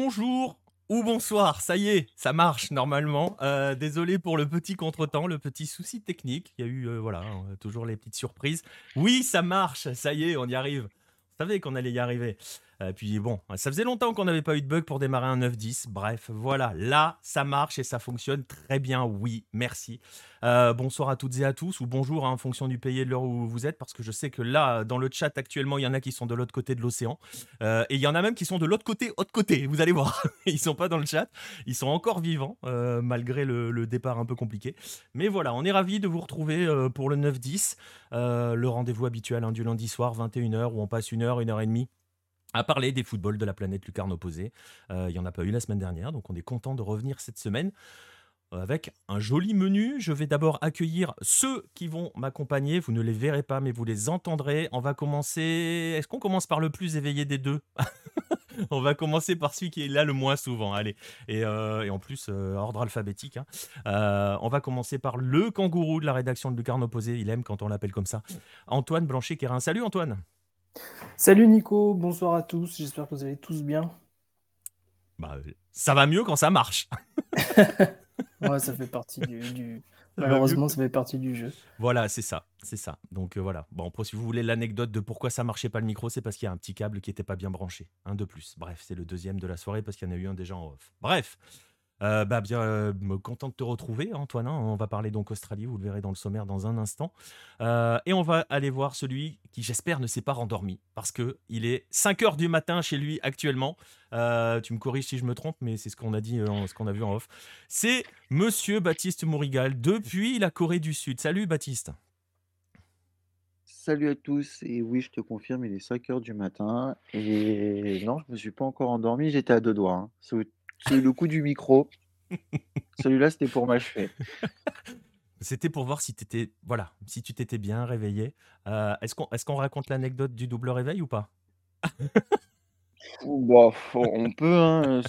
bonjour ou bonsoir, ça y est, ça marche normalement. Euh, désolé pour le petit contretemps, le petit souci technique. Il y a eu, euh, voilà, hein, toujours les petites surprises. Oui, ça marche, ça y est, on y arrive. Vous savez qu'on allait y arriver. Euh, puis bon, ça faisait longtemps qu'on n'avait pas eu de bug pour démarrer un 9-10. Bref, voilà, là, ça marche et ça fonctionne très bien. Oui, merci. Euh, bonsoir à toutes et à tous, ou bonjour hein, en fonction du pays et de l'heure où vous êtes, parce que je sais que là, dans le chat actuellement, il y en a qui sont de l'autre côté de l'océan. Euh, et il y en a même qui sont de l'autre côté, autre côté. Vous allez voir, ils sont pas dans le chat, ils sont encore vivants, malgré le, départ un peu compliqué. Mais voilà, on est ravis de vous retrouver pour le 9-10, le rendez-vous habituel hein, du lundi soir, 21h, où on passe une heure, une heure et demie à parler des footballs de la planète lucarne opposée. Euh, il n'y en a pas eu la semaine dernière, donc on est content de revenir cette semaine euh, avec un joli menu. Je vais d'abord accueillir ceux qui vont m'accompagner. Vous ne les verrez pas, mais vous les entendrez. On va commencer. Est-ce qu'on commence par le plus éveillé des deux On va commencer par celui qui est là le moins souvent. Allez. Et, euh, en plus, ordre alphabétique. Hein. on va commencer par le kangourou de la rédaction de Lucarne Opposée. Il aime quand on l'appelle comme ça. Antoine Blanchet-Quérin. Salut Antoine. Salut Nico, bonsoir à tous, j'espère que vous allez tous bien. Bah, ça va mieux quand ça marche. ouais, ça fait partie du, Malheureusement, ça fait partie du jeu. Voilà, c'est ça, c'est ça. Donc euh, voilà. Bon, si vous voulez l'anecdote de pourquoi ça marchait pas le micro, c'est parce qu'il y a un petit câble qui n'était pas bien branché. Un de plus. Bref, c'est le deuxième de la soirée parce qu'il y en a eu un déjà en off. Bref. Euh, bah bien, euh, content de te retrouver, Antoine. Hein. On va parler donc Australie, vous le verrez dans le sommaire dans un instant. Euh, et on va aller voir celui qui, j'espère, ne s'est pas rendormi, parce que il est 5 heures du matin chez lui actuellement. tu me corriges si je me trompe, mais c'est ce qu'on a dit, ce qu'on a vu en off. C'est Monsieur Baptiste Mourigal depuis la Corée du Sud. Salut Baptiste. Salut à tous, et oui, je te confirme, il est 5 heures du matin, et non, je me suis pas encore endormi, j'étais à deux doigts. Hein. C'est le coup du micro. Celui-là, c'était pour m'achever. C'était pour voir si, étais, voilà, si tu t'étais bien réveillé. Euh, est-ce qu'on est raconte l'anecdote du double réveil ou pas? Bon, on peut, hein,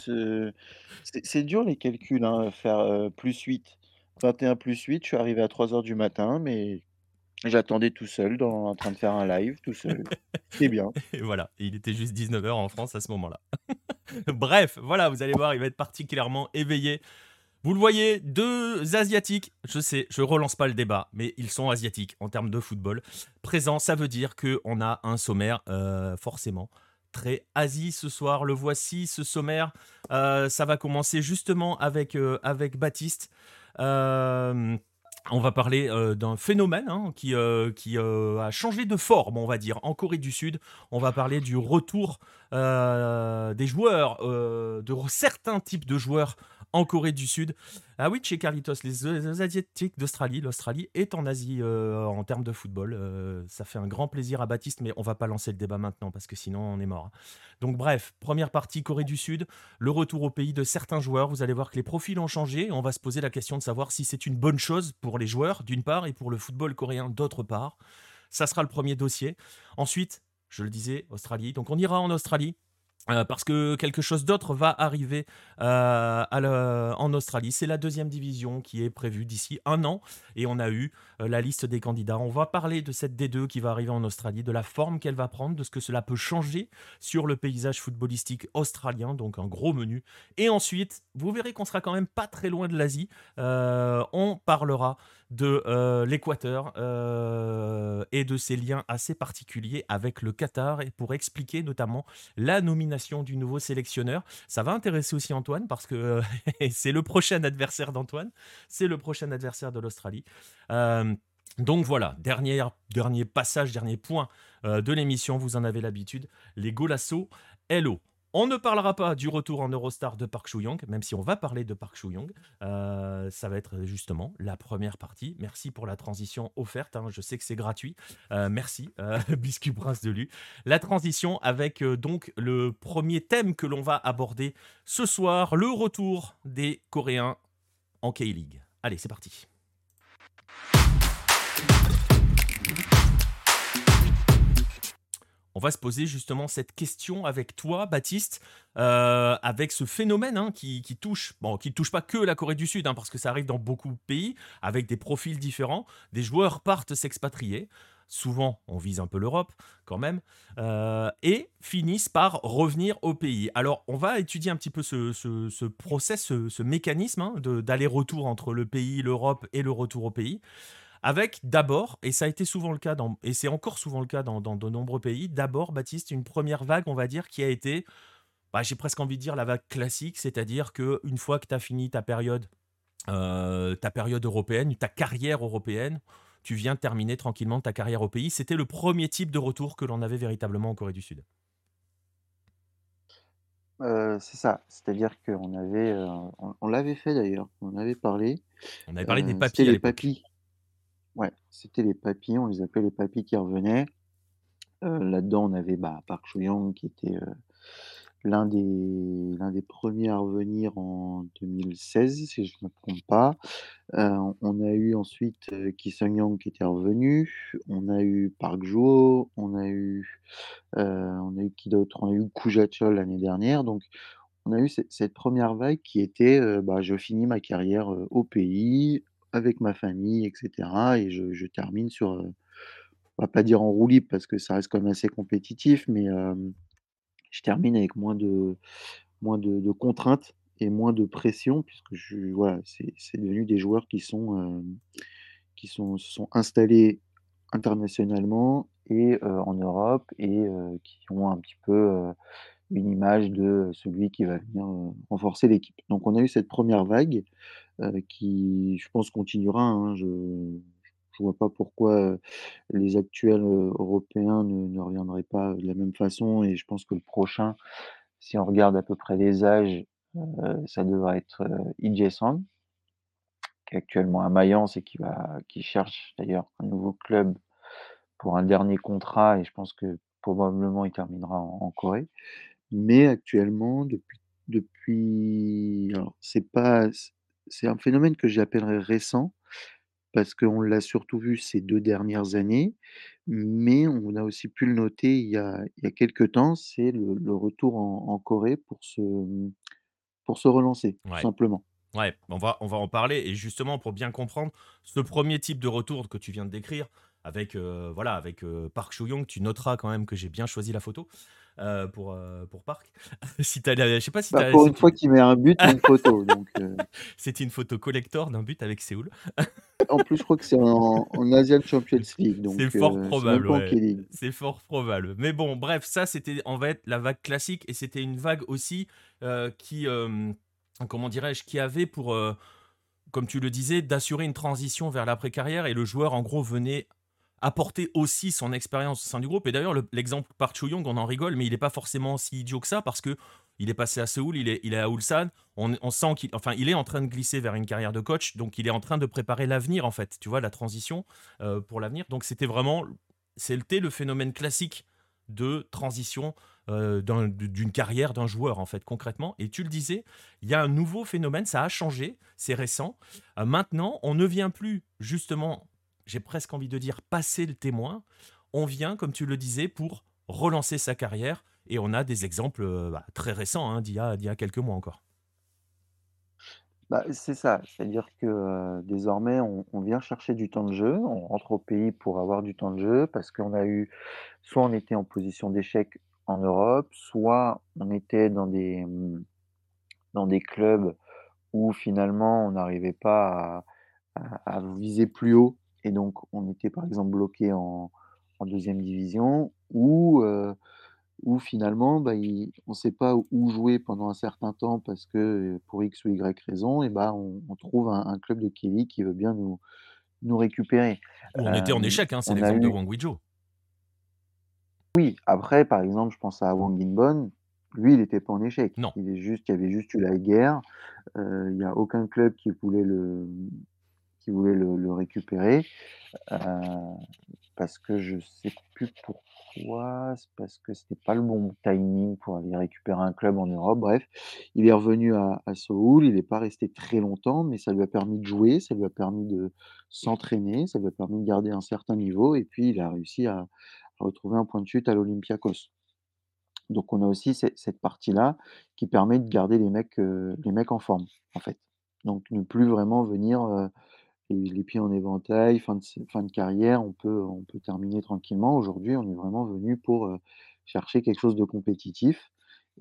c'est dur les calculs, hein, faire euh, plus 8. 21 plus 8, je suis arrivé à 3 heures du matin, mais j'attendais tout seul, dans, en train de faire un live, tout seul. C'est bien. Et voilà, il était juste 19h en France à ce moment-là. Bref, voilà, vous allez voir, il va être particulièrement éveillé. Vous le voyez, deux Asiatiques, je sais, je relance pas le débat, mais ils sont Asiatiques en termes de football. Présent, ça veut dire qu'on a un sommaire, euh, forcément, très Asie ce soir. Le voici, ce sommaire. Euh, ça va commencer justement avec, euh, avec Baptiste. On va parler d'un phénomène hein, qui, qui a changé de forme, on va dire, en Corée du Sud. On va parler du retour des joueurs, de certains types de joueurs en Corée du Sud. Ah oui, chez Carlitos, les, Asiatiques d'Australie, l'Australie est en Asie euh, en termes de football. Euh, ça fait un grand plaisir à Baptiste, mais on va pas lancer le débat maintenant parce que sinon on est mort. Donc bref, première partie Corée du Sud, le retour au pays de certains joueurs. Vous allez voir que les profils ont changé. On va se poser la question de savoir si c'est une bonne chose pour les joueurs d'une part et pour le football coréen d'autre part. Ça sera le premier dossier. Ensuite, je le disais, Australie. Donc on ira en Australie euh, parce que quelque chose d'autre va arriver euh, en Australie. C'est la deuxième division qui est prévue d'ici un an et on a eu la liste des candidats. On va parler de cette D2 qui va arriver en Australie, de la forme qu'elle va prendre, de ce que cela peut changer sur le paysage footballistique australien, donc un gros menu. Et ensuite, vous verrez qu'on sera quand même pas très loin de l'Asie. on parlera de euh, l'Équateur euh, et de ses liens assez particuliers avec le Qatar et pour expliquer notamment la nomination du nouveau sélectionneur. Ça va intéresser aussi Antoine parce que c'est le prochain adversaire d'Antoine, c'est le prochain adversaire de l'Australie. Euh, donc voilà, dernier, passage, dernier point de l'émission, vous en avez l'habitude, les Golasso Hello. On ne parlera pas du retour en Eurostar de Park Choo-young, même si on va parler de Park Choo-young. Euh, ça va être justement la première partie. Merci pour la transition offerte. Hein. je sais que c'est gratuit. Euh, merci, euh, Biscuit Prince de Lu. La transition avec donc le premier thème que l'on va aborder ce soir, le retour des Coréens en K-League. Allez, c'est parti. On va se poser justement cette question avec toi, Baptiste, euh, avec ce phénomène hein, qui, touche, bon, qui touche pas que la Corée du Sud, hein, parce que ça arrive dans beaucoup de pays, avec des profils différents. Des joueurs partent s'expatrier. souvent on vise un peu l'Europe quand même, euh, et finissent par revenir au pays. Alors on va étudier un petit peu ce, ce, ce process, ce, mécanisme hein, d'aller-retour entre le pays, l'Europe et le retour au pays. Avec d'abord, et ça a été souvent le cas, dans, et c'est encore souvent le cas dans, dans de nombreux pays, d'abord, Baptiste, une première vague, on va dire, qui a été, bah, j'ai presque envie de dire la vague classique, c'est-à-dire que une fois que tu as fini ta période, euh, ta période européenne, ta carrière européenne, tu viens terminer tranquillement ta carrière au pays. C'était le premier type de retour que l'on avait véritablement en Corée du Sud. Heu, c'est ça, c'est-à-dire qu'on avait, heu, on on l'avait fait d'ailleurs, on avait parlé, On avait parlé des c'était les l'époque. Ouais, c'était les papys, on les appelait les papys qui revenaient. Heu, là-dedans, on avait, bah, Park Cho-young qui était, heu, l'un des des premiers à revenir en 2016, si je ne me trompe pas. Heu, on a eu ensuite, Ki Sung-young qui était revenu, on a eu Park Juho, on a eu, on a eu qui d'autre? On a eu Koo Ja-chol l'année dernière, donc on a eu cette 1 vague qui était, bah, je finis ma carrière, au pays, avec ma famille et cetera et je termine sur, heu, on va pas dire en roue parce que ça reste quand même assez compétitif, mais je termine avec moins de moins de contraintes et moins de pression puisque je voilà, c'est devenu des joueurs qui sont, qui sont sont installés internationalement et en Europe et qui ont un petit peu, une image de celui qui va venir, heu, renforcer l'équipe. Donc on a eu cette première vague, heu, qui je pense continuera, hein. Je je vois pas pourquoi, heu, les actuels, européens ne ne reviendraient pas de la même façon et je pense que le prochain, si on regarde à peu près les âges, ça devrait être, Jae-sung, qui est actuellement à Mayence et qui va qui cherche d'ailleurs un nouveau club pour un dernier contrat et je pense que probablement il terminera en Corée. Mais actuellement, depuis depuis alors c'est pas c'est un phénomène que j'appellerais récent, parce qu'on l'a surtout vu ces 2 dernières années, mais on a aussi pu le noter il y a il y a quelque temps, c'est le le retour en en Corée pour se, pour se relancer, tout Ouais. simplement. Ouais, on va, on va en parler. Et justement, pour bien comprendre, ce premier type de retour que tu viens de décrire, avec, euh, voilà, avec euh, Park Cho-young, tu noteras quand même que j'ai bien choisi la photo euh, pour, euh, pour Park. si la- je sais pas si Bah, pour si une fois qu'il met un but une photo, c'était une photo collector d'un but avec Séoul. en plus, je crois que c'est en en Asian Champions League, C'est donc fort probable, ouais. C'est fort probable. Mais bon, bref, ça, c'était en fait la vague classique et c'était une vague aussi euh, qui, euh, comment dirais-je, qui avait pour, euh, comme tu le disais, d'assurer une transition vers l'après-carrière et le joueur, en gros, venait apporter aussi son expérience au sein du groupe. Et d'ailleurs, le- l'exemple par Young, on en rigole, mais il n'est pas forcément si idiot que ça parce que il est passé à Séoul, il est, il est à Ulsan. On, sent qu'il, il est en train de glisser vers une carrière de coach, donc il est en train de préparer l'avenir en fait. Tu vois, la transition euh, pour l'avenir. Donc c'était vraiment, c'était le phénomène classique de transition euh, d'un- d'une carrière d'un joueur en fait concrètement. Et tu le disais, il y a un nouveau phénomène, ça a changé, c'est récent. Euh, maintenant, on ne vient plus justement j'ai presque envie de dire passer le témoin. On vient, comme tu le disais, pour relancer sa carrière. Et on a des exemples euh, bah, très récents hein, d'il y, a- quelques mois encore. Bah, c'est ça, c'est-à-dire que, heu, désormais on vient chercher du temps de jeu, on rentre au pays pour avoir du temps de jeu parce qu'on a eu soit on était en position d'échec en Europe, soit on était dans des, mmh, dans des clubs où finalement on n'arrivait pas à viser plus haut et donc on était par exemple bloqué en en 2 division ou, heu, où finalement, bah, il on ne sait pas où jouer pendant un certain temps parce que, pour X ou Y raison et bah, on on trouve un un club de Kelly qui veut bien nous nous récupérer. On était en Hem, échec, hein, c'est l'exemple de eu Wang Weijio. oui, après par exemple, je pense à Wang Inbon, lui il était pas en échec. Non. Il est juste il y avait juste eu la guerre, heu, il y a aucun club qui voulait le voulait le récupérer, heu, parce que je sais plus pourquoi, c'est parce que c'était pas le bon timing pour aller récupérer un club en Europe. Bref, il est revenu à à il est pas resté très longtemps, mais ça lui a permis de jouer, ça lui a permis de s'entraîner, ça lui a permis de garder un certain niveau et puis il a réussi à retrouver un point de chute à l'Olympiakos. Donc on a aussi cette partie-là qui permet de garder les mecs, heu, les mecs en forme, en fait. Donc ne plus vraiment venir, et les pieds en éventail, fin de carrière, on peut terminer tranquillement. Aujourd'hui, on est vraiment venu pour, heu, chercher quelque chose de compétitif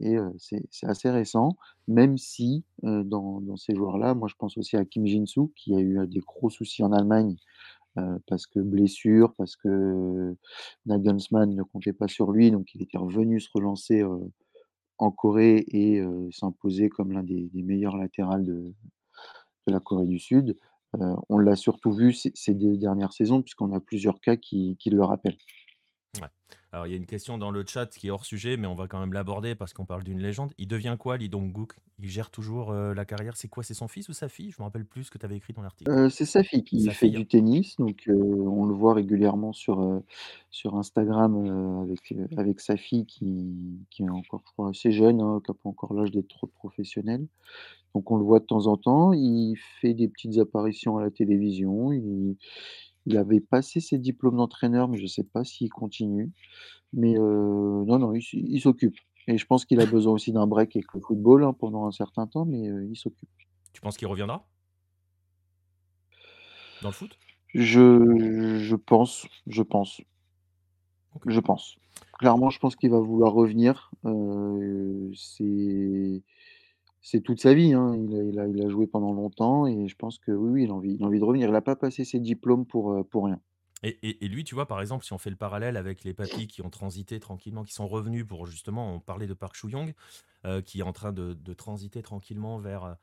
et heu, c'est assez récent, même si, heu, dans ces joueurs-là, moi je pense aussi à Kim Jin-soo qui a eu, des gros soucis en Allemagne, parce que blessure, parce que Nagelsmann ne comptait pas sur lui, donc il était revenu se relancer, en Corée et s'imposer comme l'un des meilleurs latérales de la Corée du Sud. Heu, on l'a surtout vu ces ces 2 dernières saisons puisqu'on a plusieurs cas qui le rappellent. Alors, il y a une question dans le chat qui est hors sujet, mais on va quand même l'aborder parce qu'on parle d'une légende. Il devient quoi, Lee Dong-gook? Il gère toujours, heu, la carrière? C'est quoi? C'est son fils ou sa fille? Je me rappelle plus ce que tu avais écrit dans l'article. Heu, c'est sa fille qui Sa fait fille, du tennis, donc heu, on le voit régulièrement sur, sur Instagram, avec, avec sa fille qui qui est encore, je crois, assez jeune, hein, qui a pas encore l'âge d'être professionnel. Donc on le voit de temps en temps, il fait des petites apparitions à la télévision, il il avait passé ses diplômes d'entraîneur, mais je sais pas s'il continue. Mais non, non, il s il s'occupe et je pense qu'il a besoin aussi d'un break avec le football, hein, pendant un certain temps, mais il s'occupe. Tu penses qu'il reviendra? Dans le foot? Je je pense je pense OK. je pense. Clairement, je pense qu'il va vouloir revenir, c'est c'est toute sa vie, hein. Il a joué pendant longtemps et je pense que oui, il a envie de revenir. Il a pas passé ses diplômes pour, heu, pour rien. Et lui, tu vois, par exemple, si on fait le parallèle avec les papys qui ont transité tranquillement, qui sont revenus pour justement on parlait de Park Chu-young, heu, qui est en train de transiter tranquillement vers, heu,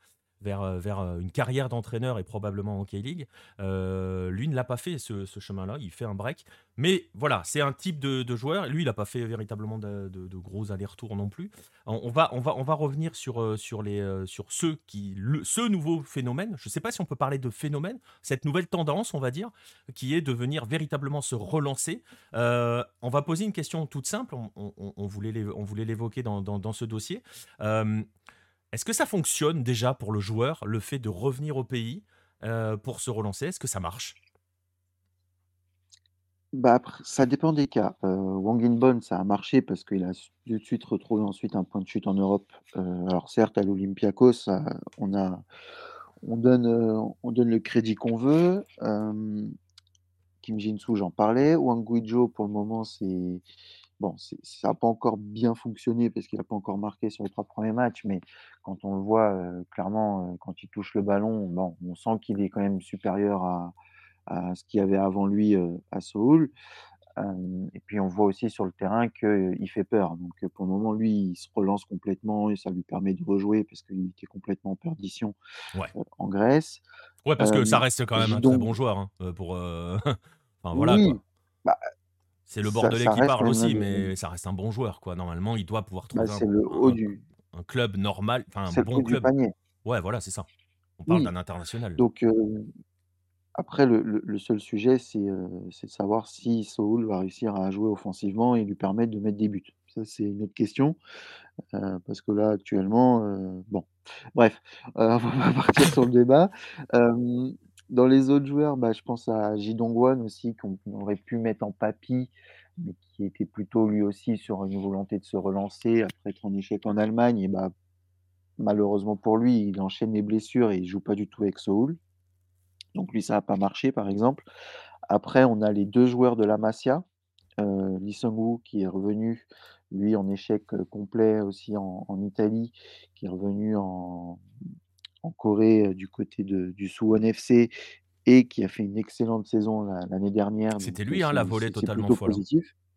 vers, heu, vers, heu, une carrière d'entraîneur et probablement en K-League. Heu, lui ne l'a pas fait ce chemin-là, il fait un break. Mais voilà, c'est un type de joueur. Lui, il a pas fait véritablement de gros allers-retours non plus. On va on va on va revenir sur, sur les, sur qui ce nouveau phénomène, je sais pas si on peut parler de phénomène, cette nouvelle tendance, on va dire, qui est de venir véritablement se relancer. Euh, on va poser une question toute simple, on, on- voulait l'évoquer dans, dans- ce dossier. Euh, Est-ce que ça fonctionne déjà pour le joueur, le fait de revenir au pays euh, pour se relancer? Est-ce que ça marche? Bah, ça dépend des cas. Heu, Wang Inbon, ça a marché parce qu'il a tout de suite retrouvé ensuite un point de chute en Europe. Heu, alors certes, à l'Olympiakos, ça on donne, le crédit qu'on veut. Kim Jin-soo, j'en parlais. Wang Guizhou, pour le moment, c'est bon, ça a pas encore bien fonctionné parce qu'il a pas encore marqué sur les 3 premiers matchs, mais quand on le voit, heu, clairement, heu, quand il touche le ballon, bon, on sent qu'il est quand même supérieur à à ce qu'il y avait avant lui, heu, à Séoul. Hem et puis on voit aussi sur le terrain qu'il fait peur. Donc pour le moment, lui, il se relance complètement et ça lui permet de rejouer parce qu'il était complètement en perdition, Ouais. en Grèce. Ouais, parce que ça reste quand même un très Jidong bon joueur hein, euh, pour. euh, enfin voilà oui, quoi. bah, C'est le Bordelais ça qui parle aussi, mais ça reste un bon joueur quoi. Normalement, il doit pouvoir bah, trouver un, le haut un- du un club normal, enfin un bon club. Ouais, voilà, c'est ça. On parle Oui, d'un international. donc heu, après le le le seul sujet, c'est, heu, c'est de savoir si Seoul va réussir à jouer offensivement et lui permettre de mettre des buts. Ça, c'est une autre question. Heu, parce que là, actuellement, bon, bref, on va partir sur le débat. Dans les autres joueurs, bah, je pense à Ji Dong-hwan aussi qu'on aurait pu mettre en papy, mais qui était plutôt lui aussi sur une volonté de se relancer après être en échec en Allemagne et bah, malheureusement pour lui, il enchaîne les blessures et il joue pas du tout avec Seoul. Donc lui, ça a pas marché, par exemple. Après, on a les 2 joueurs de la Masia, Heu, Lee qui est revenu, lui en échec, heu, complet aussi en Italie, qui est revenu en en Corée, du côté de du Suwon FC et qui a fait une excellente saison l'an l'année dernière C'était lui, hein, la volée totalement folle. hein.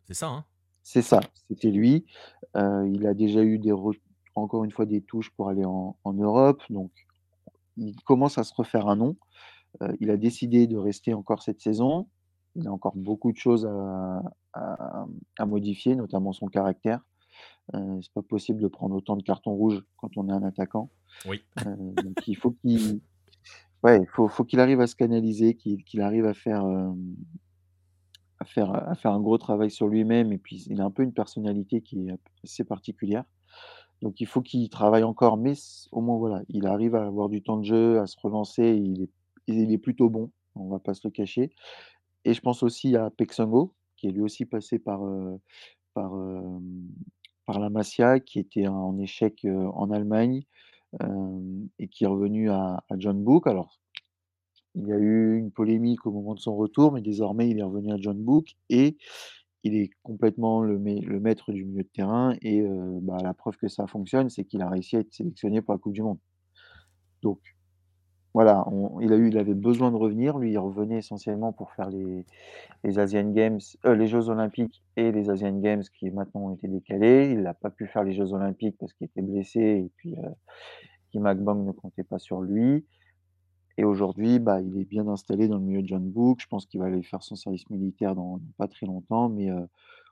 C'est ça, hein C'est ça, c'était lui. Heu, il a déjà eu des re encore une fois des touches pour aller en en Europe donc il commence à se refaire un nom. Heu, il a décidé de rester encore cette saison. Il a encore beaucoup de choses à à à modifier, notamment son caractère. Heu, c'est pas possible de prendre autant de cartons rouges quand on est un attaquant. Oui. Donc il faut qu'il ouais, faut faut qu'il arrive à se canaliser, qu'il qu'il arrive à faire, hem, à faire, à faire un gros travail sur lui-même et puis il a un peu une personnalité qui est assez particulière. Donc il faut qu'il travaille encore, mais au moins voilà, il arrive à avoir du temps de jeu, à se relancer, il est il est plutôt bon, on va pas se le cacher et je pense aussi à Paix Sang-ho, qui est lui aussi passé par, heu, par, par la Masia, qui était en échec, en Allemagne, et qui est revenu à John Book. Alors Il y a eu une polémique au moment de son retour, mais désormais il est revenu à John Book et il est complètement le maître du milieu de terrain et bah, la preuve que ça fonctionne, c'est qu'il a réussi à être sélectionné pour la coupe du monde. Donc voilà, il avait besoin de revenir. Lui, il revenait essentiellement pour faire les les Asian Games, heu, les jeux olympiques et les Asian Games qui maintenant ont été décalés. Il n'a pas pu faire les jeux olympiques parce qu'il était blessé et puis, heu, Kim Hak-bang ne comptait pas sur lui et aujourd'hui, bah, il est bien installé dans le milieu de John Book. Je pense qu'il va aller faire son service militaire dans dans pas très longtemps, mais, heu,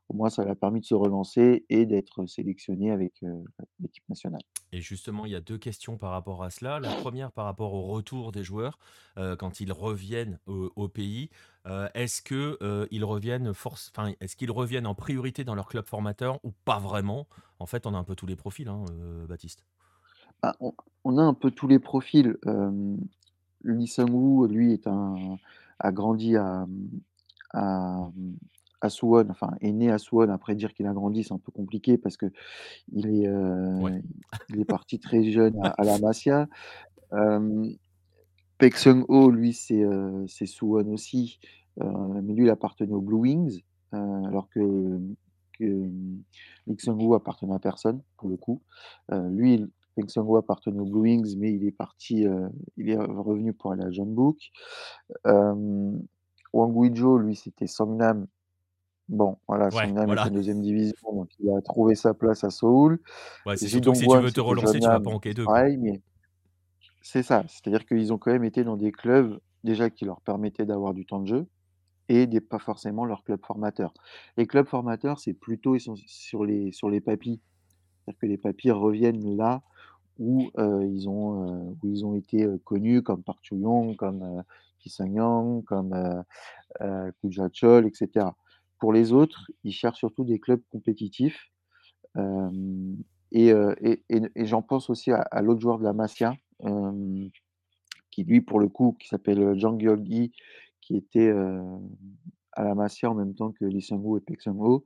au moins ça lui a permis de se relancer et d'être sélectionné avec, l'équipe nationale. Et justement, il y a 2 questions par rapport à cela. La première par rapport au retour des joueurs, quand ils reviennent au au pays, est-ce que, heu, ils reviennent force enfin, est-ce qu'ils reviennent en priorité dans leur club formateur ou pas vraiment? En fait, on a un peu tous les profils, hein, Baptiste. Bah, on on a un peu tous les profils, Lee Sang-woo, lui, est un a grandi à, à, à Suwon, enfin, est né à Suwon. Après dire qu'il a grandi, c'est un peu compliqué parce qu'il est, Ouais. heu, il est parti très jeune à à la Masia. Hem, Paek Seung-ho, lui, c'est, c'est Suwon aussi, heu, mais lui, il appartenait aux Blue Wings, heu, alors que, que, Lee Sang-woo appartenait à personne, pour le coup. Lui, il Paek Seung-ho appartenait aux Blue Wings, mais il est parti, il est revenu pour aller à Jeonbuk. Hem, Wang Ui-jo, lui, c'était Songnam. Bon, voilà, Ouais, était voilà. en 2e division, donc il a trouvé sa place à Séoul. Ouais, c'est surtout que si tu veux te relancer, tu vas pas en c'est K2, quoi. pareil, mais c'est ça, c'est-à-dire qu'ils ont quand même été dans des clubs, déjà qui leur permettaient d'avoir du temps de jeu et des pas forcément leur club formateur. Les clubs formateurs, c'est plutôt sur les sur les papys. C'est-à-dire que les papys reviennent là où, heu, ils ont, heu, où ils ont été, heu, connus comme Park Chu-young, comme, heu, Ki Sang-hyun, comme, heu heu, Koo Ja-chol et cetera. Pour les autres, ils cherchent surtout des clubs compétitifs, et heu et et et j'en pense aussi à à l'autre joueur de la Masia, hem, qui lui, pour le coup, qui s'appelle, Jang Yeol-gi, qui était, à la Masia en même temps que Lee Sang-woo et Paek Seung-ho.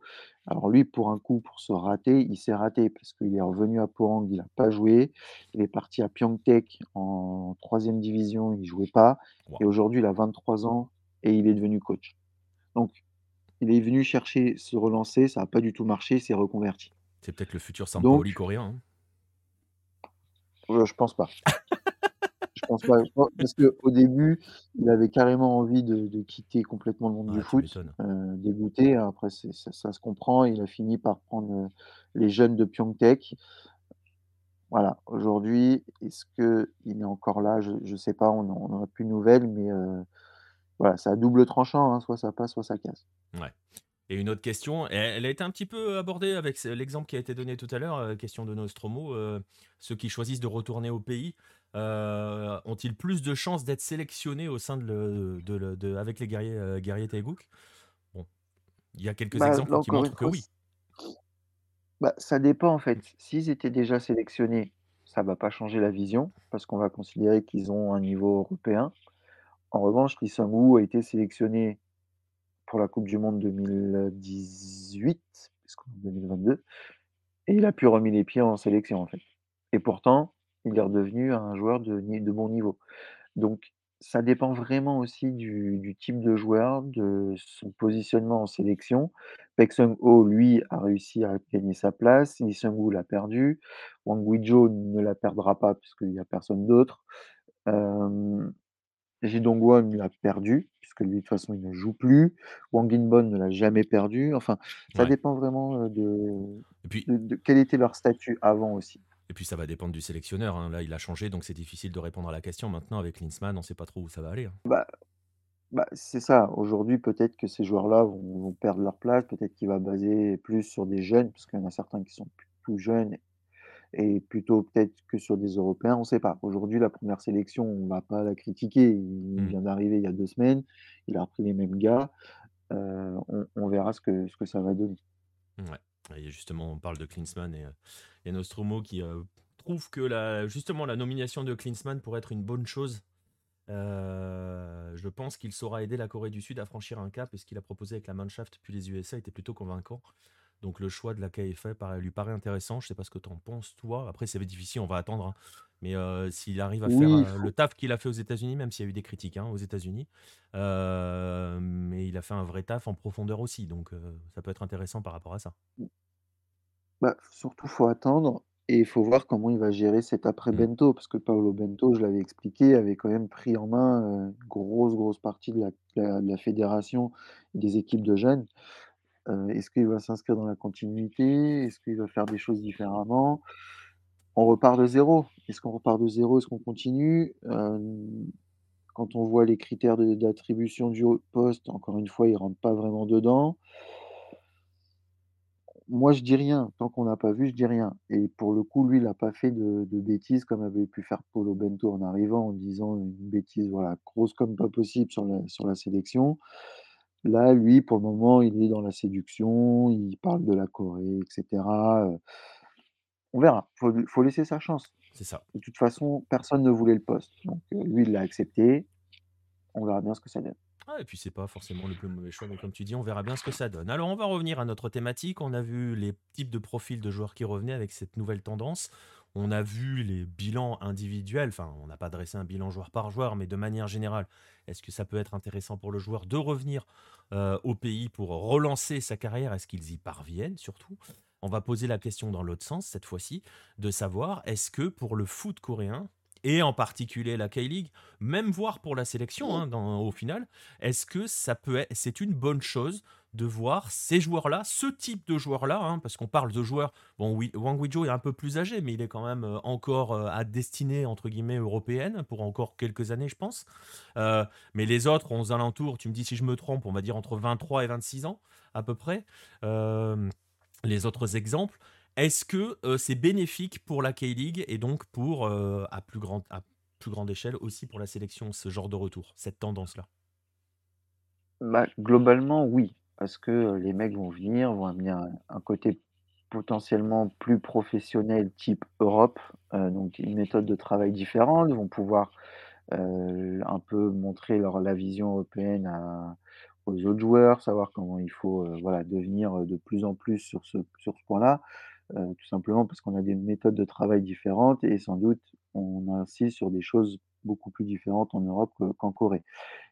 Alors lui, pour un coup, pour se rater, il s'est raté parce qu'il est revenu à Pohang, il a pas joué. Il est parti à Pyeongtaek en 3e division, il jouait pas et aujourd'hui, il a 23 ans et il est devenu coach. Donc il est venu chercher se relancer, ça a pas du tout marché, s'est reconverti. C'est peut-être le futur Sampaoli coréen, hein? je pense pas. Je pense pas, pen parce qu'au début, il avait carrément envie de de quitter complètement le monde du Ah, foot, heu, dégoûté. Après ça ça se comprend, il a fini par prendre, heu, les jeunes de Pyeongtaek. Voilà, aujourd'hui, est-ce qu'il est encore là? Je je sais pas, on en on en a plus de nouvelles, mais heu, voilà, c'est à double tranchant, hein, soit ça passe, soit ça casse. Ouais. Et une autre question, elle a été un petit peu abordée avec l'exemple qui a été donné tout à l'heure, heu, question de Nostromo, heu, ceux qui choisissent de retourner au pays, heu, ont-ils plus de chances d'être sélectionnés au sein de le de le de avec les guerriers, heu, guerriers Taeguk? Bon, il y a quelques Bah, exemples qui montrent que oui. bah, ça dépend en fait. S'ils étaient déjà sélectionnés, ça va pas changer la vision, parce qu'on va considérer qu'ils ont un niveau européen. En revanche, Lee Sang-woo a été sélectionné pour la coupe du monde 2018, puisqu'on est en 2022 et il a plus remis les pieds en sélection, en fait et pourtant, il est redevenu un joueur de bon niveau. Donc ça dépend vraiment aussi du type de joueur, de son positionnement en sélection. Paek Seung-ho, lui, a réussi à gagner sa place. Lee Sang-woo l'a perdu. Wang Ui-jo ne la perdra pas puisqu'il y a personne d'autre. Hem, Ji Dong-kwon l'a perdu, puisque lui, de toute façon, il ne joue plus. Wang In-beom ne l'a jamais perdu. Enfin, ça Ouais. dépend vraiment, heu, de Et puis de de quel était leur statut avant aussi. et puis ça va dépendre du sélectionneur, hein. Là, il a changé, donc c'est difficile de répondre à la question. Maintenant avec Klinsmann, on sait pas trop où ça va aller, hein. Bah bah, c'est ça. Aujourd'hui, peut-être que ces joueurs-là vont vont perdre leur place. Peut-être qu'il va baser plus sur des jeunes, parce qu'il y en a certains qui sont p tout jeunes et plutôt peut-être que sur des Européens, on sait pas. Aujourd'hui, la 1re sélection, on va pas la critiquer. Il Mmh. vient d'arriver il y a 2 semaines, il a repris les mêmes gars. Heu, on on verra ce que ce que ça va donner. Ouais et justement, on parle de Klinsmann et y a Nostromo qui, heu, trouve que la justement la nomination de Klinsmann pourrait être une bonne chose. Heu, je pense qu'il saura aider la Corée du Sud à franchir un cap et ce qu'il a proposé avec la Mannschaft puis les USA était plutôt convaincant. Donc le choix de la KFA paraît lui paraît intéressant. Je sais pas ce que tu en penses toi. Après c'est difficile, on va attendre, hein. Mais, heu, s'il arrive à faire, Oui, heu, le taf qu'il a fait aux États-Unis, même s'il y a eu des critiques, hein, aux États-Unis, mais il a fait un vrai taf en profondeur aussi, donc, ça peut être intéressant par rapport à ça. bah, surtout, faut attendre et il faut voir comment il va gérer cet après Mmh. Bento. Parce que Paolo Bento, je l'avais expliqué, avait quand même pris en main, une grosse, grosse partie de la de la de la fédération et des équipes de jeunes. Heu, est-ce qu'il va s'inscrire dans la continuité? Est-ce qu'il va faire des choses différemment? On repart de zéro. Est-ce qu'on repart de zéro? Est-ce qu'on continue? Hem, quand on voit les critères d'attribution du poste, encore une fois, il rentre pas vraiment dedans. Moi, je dis rien. Tant qu'on n'a pas vu, je dis rien et pour le coup, lui, il a pas fait de de bêtises comme avait pu faire Paulo Bento en arrivant, en disant une bêtise, voilà, grosse comme pas possible sur la sur la sélection. Là, lui, pour le moment, il est dans la séduction, il parle de la Corée et cetera, heu, on verra. Faut lui faut laisser sa chance. C'est ça. De toute façon, personne ne voulait le poste, donc lui, il l'a accepté. On verra bien ce que ça donne. Ah et puis c'est pas forcément le plus mauvais choix, mais comme tu dis, on verra bien ce que ça donne. Alors on va revenir à notre thématique. On a vu les types de profils de joueurs qui revenaient avec cette nouvelle tendance. On a vu les bilans individuels. Enfin, on n'a pas dressé un bilan joueur par joueur, mais de manière générale, est-ce que ça peut être intéressant pour le joueur de revenir euh, au pays pour relancer sa carrière? Est-ce qu'ils y parviennent surtout? On va poser la question dans l'autre sens cette fois-ci, de savoir est-ce que pour le foot coréen, et en particulier la K-League, même voir pour la sélection hein, dans- au final, est-ce que ça peut être, c'est une bonne chose de voir ces joueurs-là, ce type de joueurs-là, hein, parce qu'on parle de joueurs, bon Wang Weijio est un peu plus âgé, mais il est quand même euh, encore euh, à destinée, entre guillemets, européenne, pour encore quelques années, je pense. Euh, mais les autres, aux alentours, tu me dis si je me trompe, on va dire entre 23 et 26 ans, à peu près. Les autres exemples, est-ce que c'est bénéfique pour la K-League et donc pour, à, plus grande, à plus grande échelle, aussi pour la sélection, ce genre de retour, cette tendance-là? Bah, globalement, oui, parce que, les mecs vont venir, vont amener un un côté potentiellement plus professionnel type Europe, donc une méthode de travail différente. Vont pouvoir, un peu montrer leur la vision européenne aux autres joueurs, savoir comment il faut, voilà, devenir, de plus en plus sur ce sur ce point-là, tout simplement parce qu'on a des méthodes de travail différentes et sans doute on insiste sur des choses beaucoup plus différentes en Europe que qu'en Corée.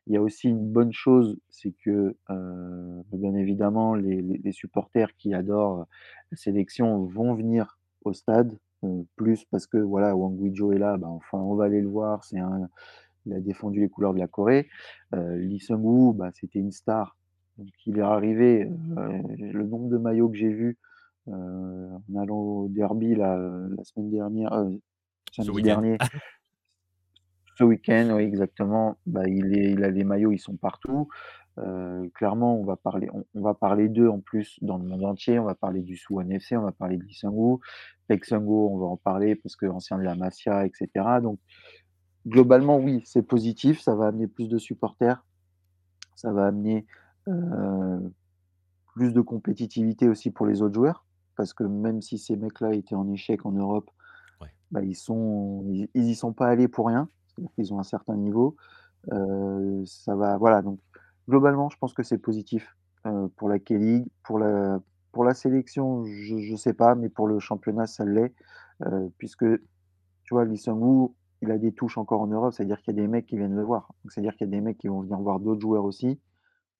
Il y a aussi une bonne chose, c'est que, heu, bien évidemment, les supporters qui adorent, la sélection vont venir au stade, heu, plus parce que voilà, Wang Guizhou est là, bah, enfin, on va aller le voir, c'est un il a défendu les couleurs de la Corée. Heu, Lee Seung-woo, bah, c'était une star, donc il est arrivé, le nombre de maillots que j'ai vu, en allant au derby la semaine dernière, ce samedi week-end dernier ce week-end, oui, exactement. Bah, il est il a les maillots, ils sont partout. Heu, clairement, on va parler on on va parler d'eux en plus dans le monde entier. On va parler du Suwon FC, on va parler de. Baek Seung-woo, on va en parler parce qu'ancien de la Masia et cetera. Donc globalement, oui, c'est positif, ça va amener plus de supporters, ça va amener, heu, plus de compétitivité aussi pour les autres joueurs. Parce que même si ces mecs-là étaient en échec en Europe. Bah, ils sont ils ils y sont pas allés pour rien. Qu'ils ont un certain niveau. Heu, ça va voilà, donc globalement, je pense que c'est positif, heu, pour la K-League, pour la pour la sélection, je je sais pas, mais pour le championnat, ça l'est, heu, puisque tu vois, Lee il a des touches encore en Europe, c'est-à-dire qu'il y a des mecs qui viennent le voir. C'est-à-dire qu'il y a des mecs qui vont venir voir d'autres joueurs aussi.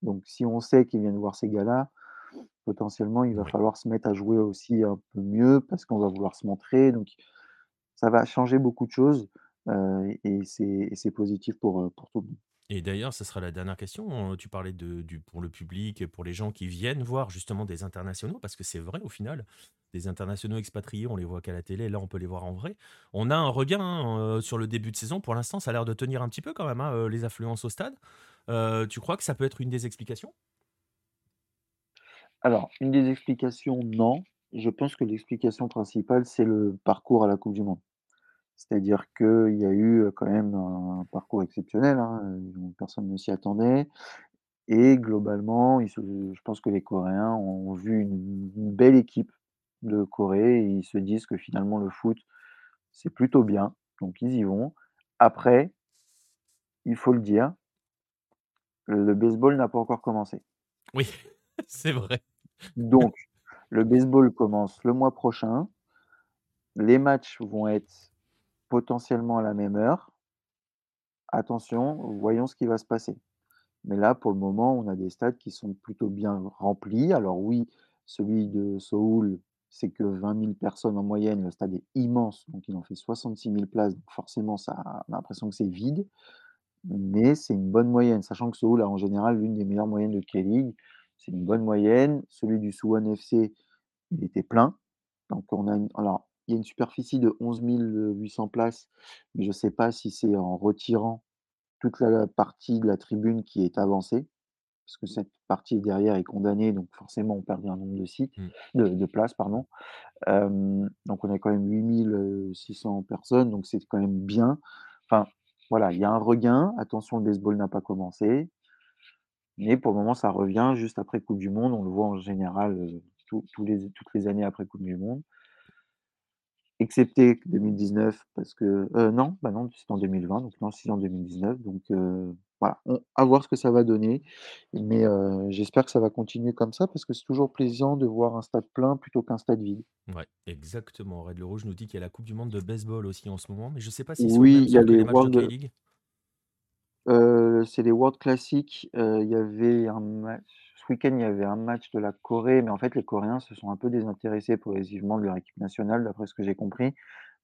Donc si on sait qu'ils viennent voir ces gars-là, potentiellement, il va falloir se mettre à jouer aussi un peu mieux parce qu'on va vouloir se montrer. Donc ça va changer beaucoup de choses, et c'est positif pour, tout le monde. Et d'ailleurs, ce sera la dernière question. euh, Tu parlais de, du, pour le public pour les gens qui viennent voir justement des internationaux, parce que c'est vrai au final, des internationaux expatriés, on les voit qu'à la télé, là on peut les voir en vrai. On a un regain hein, sur le début de saison. Pour l'instant, ça a l'air de tenir un petit peu quand même, hein, les affluences au stade. Euh, tu crois que ça peut être une des explications? Alors, une des explications, non. Je pense que l'explication principale, c'est le parcours à la coupe du monde. C'est-à-dire qu'il y a eu, quand même un parcours exceptionnel, hein, heu, personne ne s'y attendait et globalement, ils se je pense que les Coréens ont vu une une belle équipe de Corée et ils se disent que finalement le foot, c'est plutôt bien, donc ils y vont. Après, il faut le dire, le baseball n'a pas encore commencé. Oui, c'est vrai. Donc Le baseball commence le mois prochain. Les matchs vont être potentiellement à la même heure. Attention, voyons ce qui va se passer. Mais là, pour le moment, on a des stades qui sont plutôt bien remplis. Alors oui, celui de Seoul, c'est que 20 000 personnes en moyenne. Le stade est immense, donc il en fait 66 000 places. Donc forcément, ça, on a l'impression que c'est vide. Mais c'est une bonne moyenne, sachant que Seoul a en général l'une des meilleures moyennes de K-League. C'est une bonne moyenne. Celui du Suwon FC, il était plein. Donc on a une, alors, il y a une superficie de 11 800 places, mais je ne sais pas si c'est en retirant toute la partie de la tribune qui est avancée, parce que cette partie derrière est condamnée, donc forcément on perd un nombre de sites, Mmh. de, de places, pardon. Euh, donc on a quand même 8600 personnes, donc c'est quand même bien. Enfin, voilà, il y a un regain. Attention, le baseball n'a pas commencé. Mais pour le moment, ça revient juste après Coupe du Monde. On le voit en général euh, les, toutes les années après Coupe du Monde. Excepté 2019, parce que. euh, non, bah non, c'est en 2020, donc non, c'est en 2019. Donc euh, voilà, on, à voir ce que ça va donner. Mais euh, j'espère que ça va continuer comme ça, parce que c'est toujours plaisant de voir un stade plein plutôt qu'un stade vide. Ouais, exactement. Red Le Rouge nous dit qu'il y a la Coupe du Monde de baseball aussi en ce moment, mais je ne sais pas si c'est Oui, il y a les de World, K-League. Heu, c'est les World Classic, il y avait un match week-end, il y avait un match de la Corée, mais en fait, les Coréens se sont un peu désintéressés progressivement de leur équipe nationale, d'après ce que j'ai compris,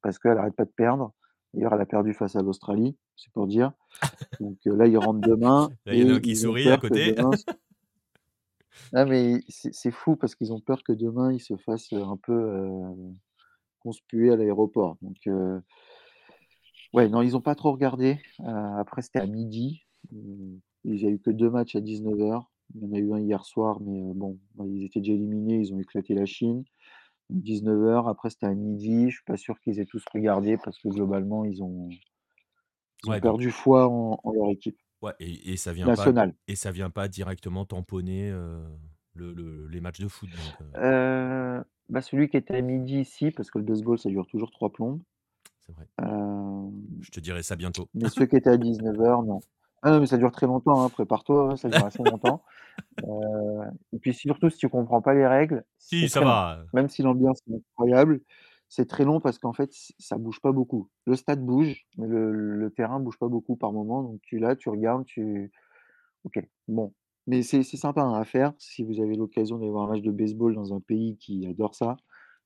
parce qu'elle arrête pas de perdre. D'ailleurs, elle a perdu face à l'Australie, c'est pour dire. Donc, heu, là, ils rentrent demain Là, il y en a qui sourit à côté. demain ah mais c'est fou parce qu'ils ont peur que demain, ils se fassent, un peu, heu, conspuer à l'aéroport. Donc, heu, ouais, non, ils ont pas trop regardé. Heu, après, c'était à midi. Mmh, il y a eu que 2 matchs à 19:00. Il y en a eu un hier soir, mais heu, bon, bah, ils étaient déjà éliminés, ils ont éclaté la Chine. 19:00, après c'était à midi. Je suis pas sûr qu'ils aient tous regardé parce que globalement, ils ont ils ont Ouais, donc perdu foi en en leur équipe ouais et et ça vient pas et ça vient pas directement tamponner, le le les matchs de foot donc Heu, bah, celui qui était à midi ici, parce que le baseball, ça dure toujours 3 plombes. c'est vrai. Je te dirai ça bientôt. mais ceux qui étaient à 19:00, non. Ah non, mais ça dure très longtemps, hein, prépare-toi, ouais, ça dure assez longtemps. Heu et puis surtout si tu comprends pas les règles, Si, c'est ça très long. va, Même si l'ambiance est incroyable, c'est très long parce qu'en fait, ç ça bouge pas beaucoup. Le stade bouge, mais le le terrain bouge pas beaucoup par moment, donc tu là, tu regardes, tu OK, bon. Mais c'est c'est sympa, hein, à faire. Si vous avez l'occasion d'aller voir un match de baseball dans un pays qui adore ça,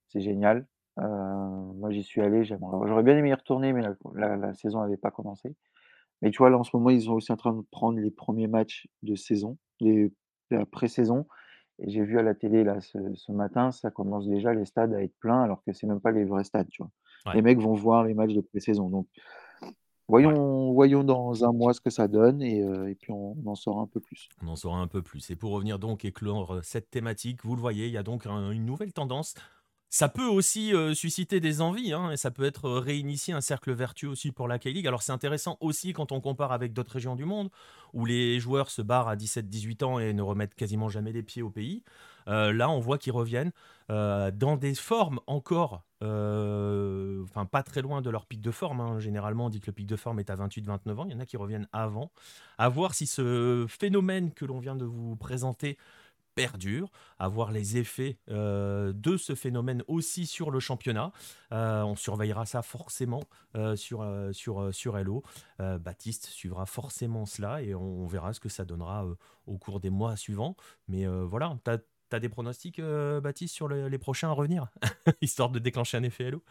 c'est génial. Heu, moi j'y suis allé, j'aimerais j'aurais bien aimé y retourner, mais la la la saison avait pas commencé. Mais tu vois, là, en ce moment, ils sont aussi en train de prendre les premiers matchs de saison, les la pré-saison et j'ai vu à la télé, là, ce ce matin, ça commence déjà les stades à être pleins alors que c'est même pas les vrais stades, tu vois? ouais, Les mecs vont voir les matchs de pré-saison donc ouais. voyons voyons dans un mois ce que ça donne et et puis on on en saura un peu plus. On en saura un peu plus et pour revenir donc et clore, heu, cette thématique, vous le voyez, il y a donc un une nouvelle tendance Ça peut aussi, heu, susciter des envies, hein, et ça peut être, heu, réinitier un cercle vertueux aussi pour la K-League. Alors c'est intéressant aussi quand on compare avec d'autres régions du monde, où les joueurs se barrent à 17-18 ans et ne remettent quasiment jamais les pieds au pays. Heu, là, on voit qu'ils reviennent, heu, dans des formes encore, enfin pas très loin de leur pic de forme, hein. Généralement, on dit que le pic de forme est à 28-29 ans. Il y en a qui reviennent avant. À voir si ce phénomène que l'on vient de vous présenter perdure, à voir les effets euh, de ce phénomène aussi sur le championnat. Euh, on surveillera ça forcément euh, sur, sur, sur Hello. Euh, Baptiste suivra forcément cela et on, verra ce que ça donnera au cours des mois suivants. Mais voilà, t'as as des pronostics, Baptiste, sur le- les prochains à revenir? Histoire de déclencher un effet Hello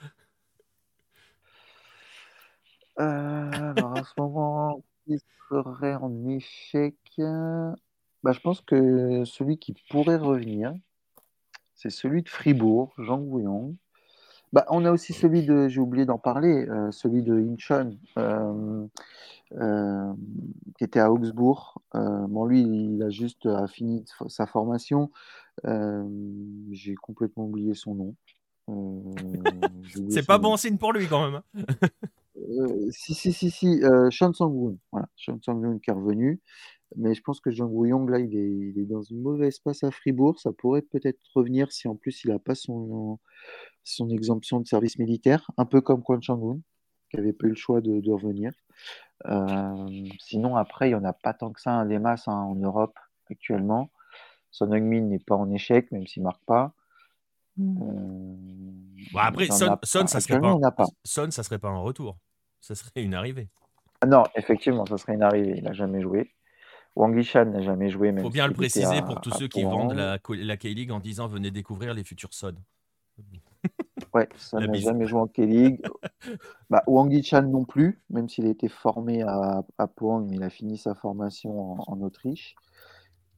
alors en ce moment, qui serait en échec? Bah, je pense que celui qui pourrait revenir, c'est celui de Fribourg, Jean Gouillon. Bah, on a aussi celui de j'ai oublié d'en parler, heu, celui de Incheon, hem, hem, qui était à Augsbourg. Bon lui, il a juste, fini sa formation. J'ai complètement oublié son nom. C'est pas nom. bon signe pour lui quand même. hein. Si, si, si, si, Chan Sang-woon, voilà, Sang-woon qui est revenu. Mais je pense que Jean Gouillong, là, il est, il est dans une mauvaise passe à Fribourg. Ça pourrait peut-être revenir si en plus il n'a pas son, son exemption de service militaire, un peu comme Kwon Chang-woon, qui n'avait pas eu le choix de, de revenir. Euh, sinon, après, il n'y en a pas tant que ça, hein, des masses hein, en Europe actuellement. Son Heung-min n'est pas en échec, même s'il ne marque pas. Bon, après, il y en Son, a Son, pas. ça serait en pas. Son, ça serait pas un retour. Ça serait une arrivée. Ah non, effectivement, ça serait une arrivée. Il n'a jamais joué. Wang Yishan n'a jamais joué, même Faut bien le préciser à, pour tous ceux qui vendent la, la K-League en disant venez découvrir les futurs Son. Ouais, ça n'a jamais joué en K-League. bah, Wang Yishan non plus, même s'il a été formé à, à Pohang, mais il a fini sa formation en, en Autriche.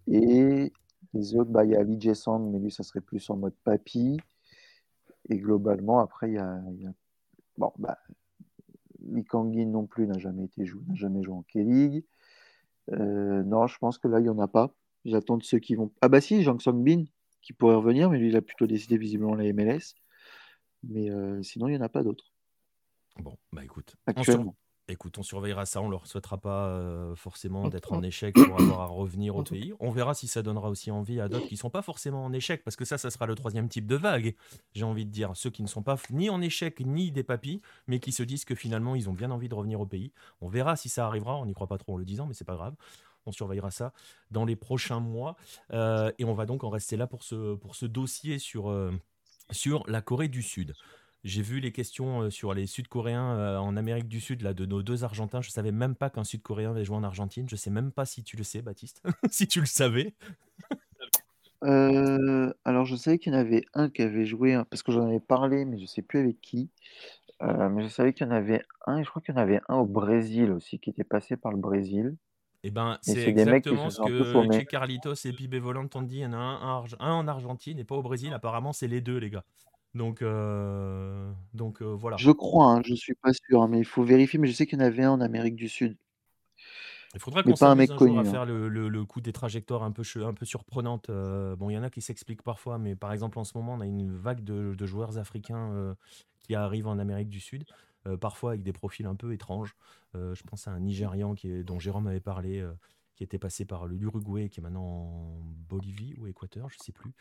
Et les autres, bah, il y a Lee Jae-sang, mais lui, ça serait plus en mode papy. Et globalement, après, il y a, il y a- bon, bah, Lee Kang-in non plus n'a jamais été joué, n'a jamais joué en K-League. Euh, non, je pense que là, il n'y en a pas. J'attends de ceux qui vont. Ah bah si, Jang Song-bin, qui pourrait revenir, mais lui, il a plutôt décidé visiblement la MLS. Mais euh, sinon, il n'y en a pas d'autres, Bon, bah écoute, actuellement. Écoute, on surveillera ça. On leur souhaitera pas euh, forcément d'être en échec pour avoir à revenir au pays. On verra si ça donnera aussi envie à d'autres qui sont pas forcément en échec, parce que ça, ça sera le troisième type de vague. J'ai envie de dire ceux qui ne sont pas ni en échec ni des papis, mais qui se disent que finalement ils ont bien envie de revenir au pays. On verra si ça arrivera. On n'y croit pas trop en le disant, mais c'est pas grave. On surveillera ça dans les prochains mois. Euh, et on va donc en rester là pour ce, pour ce dossier sur, euh, sur la Corée du Sud. J'ai vu les questions euh, sur les Sud-Coréens euh, en Amérique du Sud, là, de nos deux Argentins. Je savais même pas qu'un Sud-Coréen avait joué en Argentine. Je sais même pas si tu le sais, Baptiste. si tu le savais. Euh, alors, je savais qu'il y en avait un qui avait joué, hein, parce que j'en avais parlé, mais je ne sais plus avec qui. Euh, mais je savais qu'il y en avait un, et je crois qu'il y en avait un au Brésil aussi, qui était passé par le Brésil. Eh ben, c'est exactement ce que. Che Carlitos et Pibe Volant t'ont dit. Il y en a un en Argentine et pas au Brésil. Apparemment, c'est les deux, les gars. Donc, euh, donc euh, voilà. Je crois, hein, je ne suis pas sûr, hein, mais il faut vérifier. Mais je sais qu'il y en avait un en Amérique du Sud. Il faudra Mais qu'on pas un s'amuse mec un jour à connu, hein. faire le, le- le coup des trajectoires un peu, un peu surprenantes. Euh, bon, il y en a qui s'expliquent parfois, mais par exemple, en ce moment, on a une vague de, de joueurs africains qui arrivent en Amérique du Sud, parfois avec des profils un peu étranges. Je pense à un Nigérian qui est, dont Jérôme avait parlé, qui était passé par l'Uruguay, qui est maintenant en Bolivie ou Équateur, je sais plus.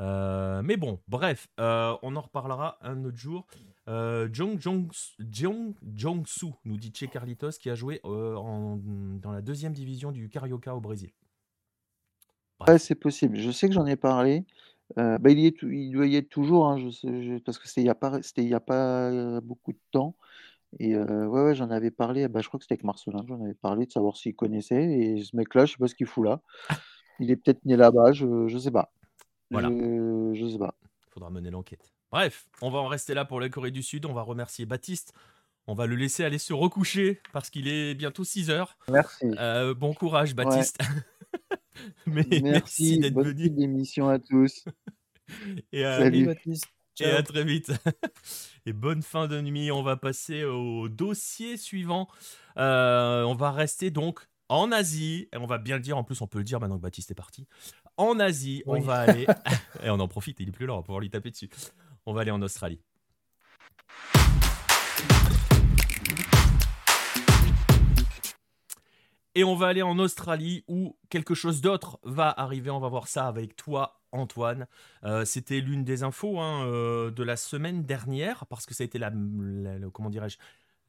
Euh, mais bon, bref, euh, on en reparlera un autre jour. Euh, Jong Jong Jong Jong-soo, nous dit Che Carlitos, qui a joué euh, en- dans la deuxième division du Carioca au Brésil. Ouais, c'est possible. Je sais que j'en ai parlé. Euh, bah, il, y est il doit y être toujours, hein, je sais- je- parce que c'était il n'y a a pas beaucoup de temps. Et ouais, ouais, j'en avais parlé. Bah, je crois que c'était avec Marcelin. J'en avais parlé de savoir s'il connaissait. Et ce mec-là, je sais pas ce qu'il fout là. Il est peut-être né là-bas. Je, je sais pas. Voilà. Je, je sais pas. Faudra mener l'enquête. Bref, on va en rester là pour la Corée du Sud. On va remercier Baptiste. On va le laisser aller se recoucher parce qu'il est bientôt 6 heures. Merci. Euh, bon courage, Baptiste. Mais merci, Merci. d'être Bonne venu. d'émission à tous. Et, euh, Salut. Salut Baptiste. Et à très vite. Et bonne fin de nuit. On va passer au dossier suivant. Euh, on va rester donc en Asie. Et on va bien le dire. En plus, on peut le dire maintenant que Baptiste est parti. En Asie, on va aller. et on en profite. Il est plus là. On va pouvoir lui taper dessus. On va aller en Australie. Et on va aller en Australie où quelque chose d'autre va arriver. On va voir ça avec toi, Antoine. Euh, C'était l'une des infos hein, euh, de la semaine dernière parce que ça a été la, la- la- comment dirais-je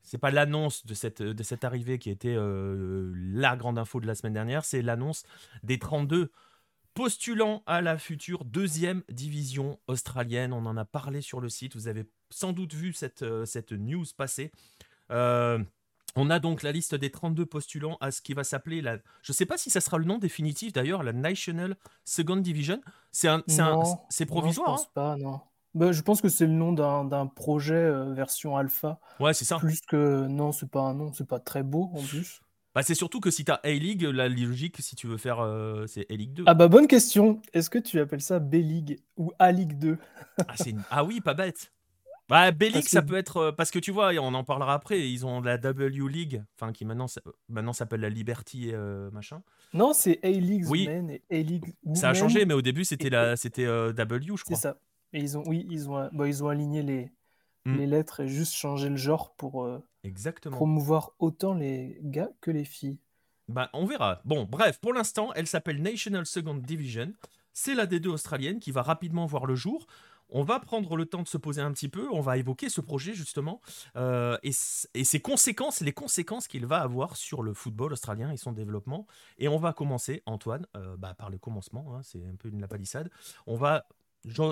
c'est pas l'annonce de cette, de cette arrivée qui était euh, la grande info de la semaine dernière, c'est l'annonce des 32 postulants à la future deuxième division australienne. On en a parlé sur le site, vous avez sans doute vu cette, euh, cette news passer. Euh, on a donc la liste des 32 postulants à ce qui va s'appeler la. Je sais pas si ça sera le nom définitif d'ailleurs, la National Second Division. C'est un, c'est un- Non, provisoire. je pense pas, non. Bah, je pense que c'est le nom d'un d'un projet euh, version alpha. hein ouais, c'est ça. Plus que non, c'est pas un nom, c'est pas très beau en plus. Bah, c'est surtout que si tu as A-League, la logique, si tu veux faire, euh, c'est A-League 2. Ah bah bonne question. Est-ce que tu appelles ça B-League ou A-League 2? Ah, c'est une- ah oui, pas bête. Bah, B-League, ça que- peut être. euh, Parce que tu vois, on en parlera après, ils ont la W League, enfin, qui maintenant, maintenant s'appelle la Liberty euh, machin. Non, c'est A-League Oui. Men et A-League Ça a changé, mais au début, c'était la, c'était euh, W, je C'est crois. ça. Et ils ont, oui, ils ont, bah, ils ont aligné les, Hmm. les lettres et juste changé le genre pour euh, Exactement. promouvoir autant les gars que les filles. Bah, on verra. Bon, bref, pour l'instant, elle s'appelle National Second Division. C'est la D2 australienne qui va rapidement voir le jour. On va prendre le temps de se poser un petit peu. On va évoquer ce projet justement euh, et, et ses conséquences, les conséquences qu'il va avoir sur le football australien et son développement. Et on va commencer, Antoine, euh, bah, par le commencement. hein, c'est un peu une la palissade. On va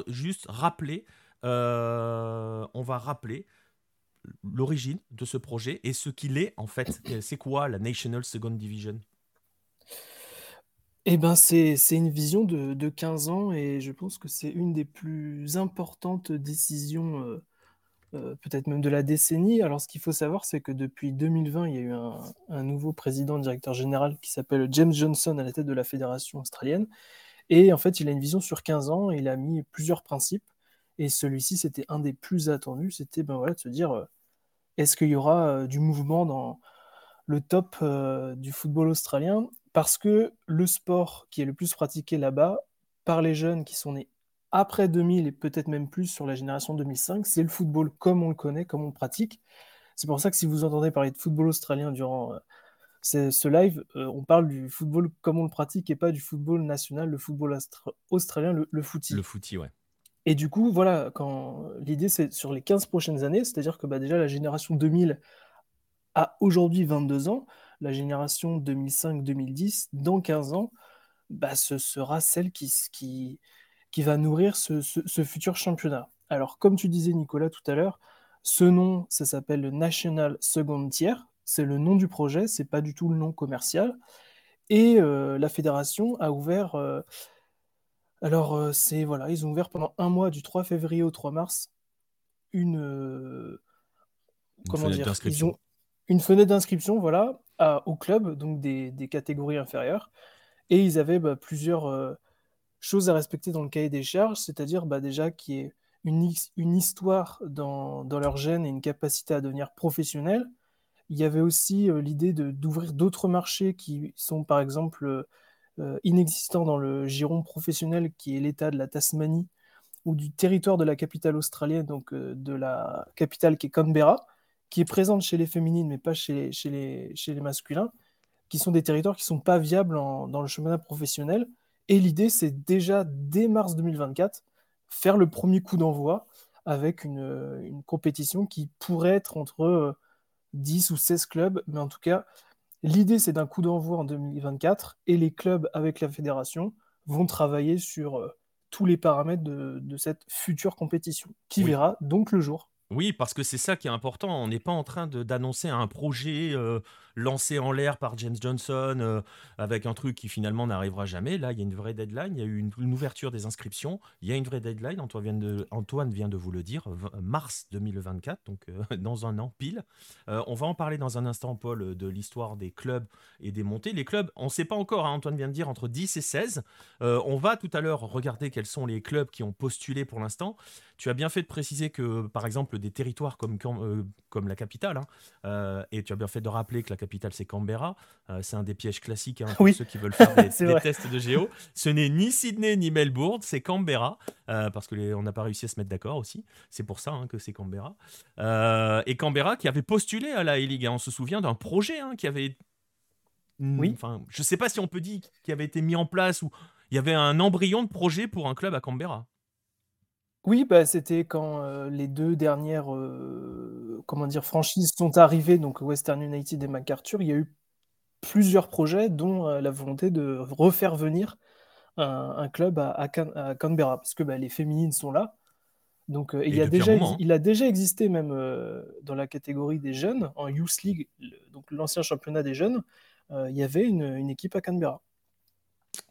juste rappeler, on va rappeler l'origine de ce projet et ce qu'il est en fait. C'est quoi la National Second Division? Eh ben, c'est une vision de, de 15 ans et je pense que c'est une des plus importantes décisions, euh, euh, peut-être même de la décennie. Alors, ce qu'il faut savoir, c'est que depuis 2020, il y a eu un, un nouveau président, directeur général qui s'appelle James Johnson à la tête de la fédération australienne. Et en fait, il a une vision sur 15 ans et il a mis plusieurs principes. Et celui-ci, c'était un des plus attendus. C'était ben voilà, de se dire, euh, est-ce qu'il y aura du mouvement dans le top du football australien? Parce que le sport qui est le plus pratiqué là-bas, par les jeunes qui sont nés après 2000 et peut-être même plus sur la génération 2005, c'est le football comme on le connaît, comme on le pratique. C'est pour ça que si vous entendez parler de football australien durant euh, ce, live, euh, on parle du football comme on le pratique et pas du football national, le football australien, le, le footy. Le footy, ouais. Et du coup, voilà, l'idée c'est sur les 15 prochaines années, c'est-à-dire que bah, déjà la génération 2000 a aujourd'hui 22 ans, la génération 2005-2010, dans 15 ans, bah, ce sera celle qui va nourrir ce, futur championnat. Alors, comme tu disais, Nicolas, tout à l'heure, ce nom, ça s'appelle le National Second Tier. C'est le nom du projet, c'est pas du tout le nom commercial. Et euh, la fédération a ouvert. Euh, alors, euh, c'est voilà, ils ont ouvert pendant un mois, du 3 février au 3 mars, une. comment dire Ils ont une fenêtre d'inscription, voilà, au club, donc des, catégories inférieures. Et ils avaient bah, plusieurs euh, choses à respecter dans le cahier des charges, c'est-à-dire bah, déjà qu'il y ait une, une histoire dans, dans, leur gène et une capacité à devenir professionnel. Il y avait aussi euh, l'idée d'ouvrir d'autres marchés qui sont par exemple euh, inexistants dans le giron professionnel qui est l'État de la Tasmanie ou du territoire de la capitale australienne, donc de la capitale qui est Canberra qui est présente chez les féminines, mais pas chez, chez, les, chez les masculins, qui sont des territoires qui ne sont pas viables dans le championnat professionnel. Et l'idée, c'est déjà dès mars 2024, faire le premier coup d'envoi avec une, une, compétition qui pourrait être entre 10 euh, ou 16 clubs, mais en tout cas, l'idée, c'est d'un coup d'envoi en 2024, et les clubs avec la fédération vont travailler sur euh, tous les paramètres de, de cette future compétition, qui verra donc le jour. Oui, parce que c'est ça qui est important. On n'est pas en train d'annoncer un projet euh, lancé en l'air par James Johnson euh, avec un truc qui finalement n'arrivera jamais. Là, il y a une vraie deadline. Il y a eu une, ouverture des inscriptions. Il y a une vraie deadline. Antoine vient de, Antoine vient de vous le dire. Mars 2024, donc euh, dans un an pile. on va en parler dans un instant, Paul, de l'histoire des clubs et des montées. Les clubs, on ne sait pas encore. Hein, Antoine vient de dire entre 10 et 16. on va tout à l'heure regarder quels sont les clubs qui ont postulé pour l'instant. Tu as bien fait de préciser que, par exemple, des territoires comme, euh, comme la capitale, hein, euh, et tu as bien fait de rappeler que la capitale c'est Canberra, euh, c'est un des pièges classiques hein, pour ceux qui veulent faire des, tests de géo. Ce n'est ni Sydney ni Melbourne, c'est Canberra, parce qu'on n'a pas réussi à se mettre d'accord aussi. C'est pour ça hein, que c'est Canberra. et Canberra qui avait postulé à la A-League, on se souvient d'un projet qui avait. Oui. Enfin, je ne sais pas si on peut dire qu'il avait été mis en place ou il y avait un embryon de projet pour un club à Canberra. Oui, bah, c'était quand, euh, les deux dernières, euh, comment dire? Franchises sont arrivées, donc Western United et MacArthur. Il y a eu plusieurs projets, dont, euh, la volonté de refaire venir un club à Canberra, parce que, bah, les féminines sont là. Donc, il y a déjà hein. il a déjà existé même, dans la catégorie des jeunes, en Youth League, donc l'ancien championnat des jeunes, il y avait une équipe à Canberra.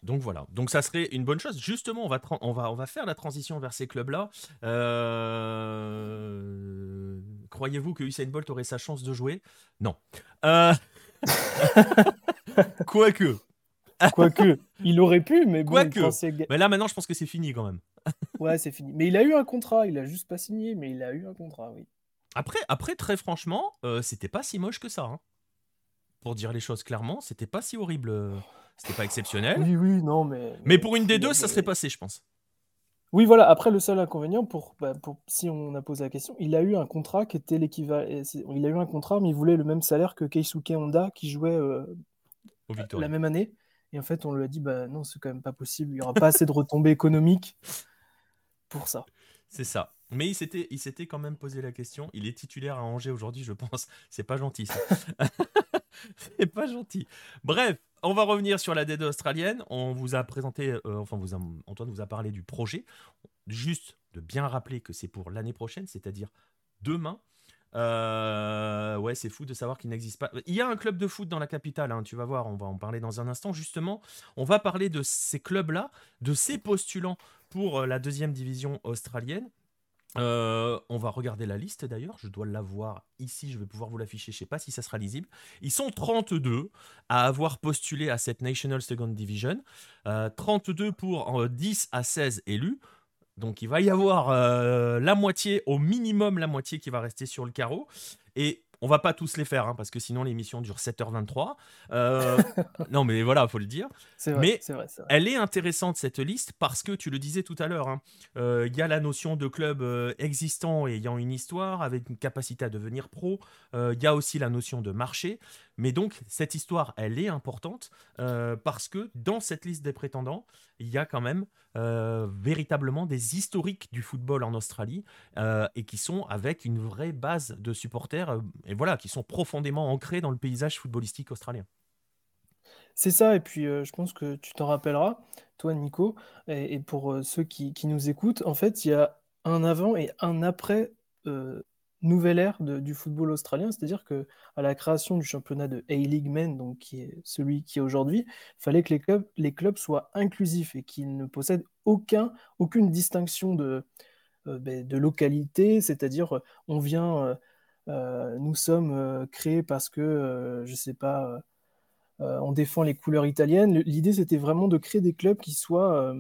Donc voilà, donc ça serait une bonne chose. Justement, on va, on va, on va faire la transition vers ces clubs-là. Euh, croyez-vous que Usain Bolt aurait sa chance de jouer? Non. Euh, quoique. Quoique, il aurait pu, mais bon, Quoique. Mais là maintenant, je pense que c'est fini quand même. ouais, c'est fini. Mais il a eu un contrat, il a juste pas signé, mais il a eu un contrat, oui. Après, après très franchement, euh, c'était pas si moche que ça. Hein. Pour dire les choses clairement, c'était pas si horrible. C'était pas exceptionnel. Oui, oui, non, mais. Mais pour une des deux, ça serait passé, je pense. Oui, voilà. Après, le seul inconvénient, pour, bah, pour, si on a posé la question, il a eu un contrat qui était l'équivalent. Il a eu un contrat, mais il voulait le même salaire que Keisuke Honda, qui jouait euh, la même année. Et en fait, on lui a dit, bah non, c'est quand même pas possible. Il n'y aura pas assez de retombées économiques pour ça. C'est ça. Mais il s'était, il s'était quand même posé la question. Il est titulaire à Angers aujourd'hui, je pense. C'est pas gentil, ça. c'est pas gentil. Bref, on va revenir sur la D2 australienne. On vous a présenté, euh, enfin, Antoine vous a parlé du projet. Juste de bien rappeler que c'est pour l'année prochaine, c'est-à-dire demain. Euh, ouais, c'est fou de savoir qu'il n'existe pas. Il y a un club de foot dans la capitale, hein, tu vas voir, on va en parler dans un instant. Justement, on va parler de ces clubs-là, de ces postulants pour euh, la deuxième division australienne. Euh, on va regarder la liste d'ailleurs, je dois l'avoir ici, je vais pouvoir vous l'afficher, je ne sais pas si ça sera lisible. Ils sont 32 à avoir postulé à cette National Second Division, 32 pour 10 à 16 élus. Donc il va y avoir euh, la moitié, au minimum la moitié qui va rester sur le carreau. Et on va pas tous les faire, hein, parce que sinon l'émission dure 7h23. Euh, non, mais voilà, faut le dire. Vrai, mais vrai, elle est intéressante cette liste parce que tu le disais tout à l'heure. Hein, euh, il y a la notion de club euh, existant et ayant une histoire avec une capacité à devenir pro. Il y a aussi la notion de marché. Mais donc cette histoire, elle est importante parce que dans cette liste des prétendants, il y a quand même véritablement des historiques du football en Australie et qui sont avec une vraie base de supporters et voilà, qui sont profondément ancrés dans le paysage footballistique australien. C'est ça, et puis euh, je pense que tu t'en rappelleras, toi Nico, et, pour euh, ceux qui, nous écoutent, en fait, il y a un avant et un après euh, nouvelle ère du football australien, c'est-à-dire que à la création du championnat de A-League Men, donc qui est celui qui est aujourd'hui, il fallait que les clubs, soient inclusifs et qu'ils ne possèdent aucun, aucune distinction de, ben, de localité, c'est-à-dire on vient euh, nous sommes euh, créés parce que, euh, je sais pas, on défend les couleurs italiennes. L'idée, c'était vraiment de créer des clubs qui soient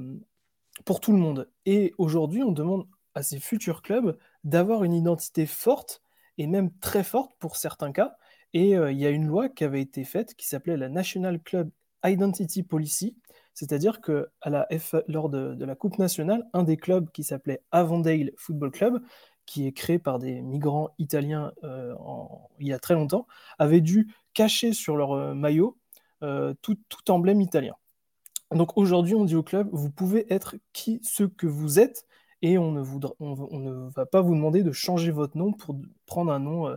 pour tout le monde. Et aujourd'hui, on demande à ces futurs clubs d'avoir une identité forte et même très forte pour certains cas. Et il y a une loi qui avait été faite qui s'appelait la National Club Identity Policy, c'est-à-dire que à la lors de, la Coupe nationale, un des clubs qui s'appelait Avondale Football Club qui est créé par des migrants italiens euh, il y a très longtemps, avaient dû cacher sur leur euh, maillot euh, tout, emblème italien. Donc aujourd'hui, on dit au club, vous pouvez être qui ce que vous êtes, et on ne, on, ne va pas vous demander de changer votre nom pour prendre un nom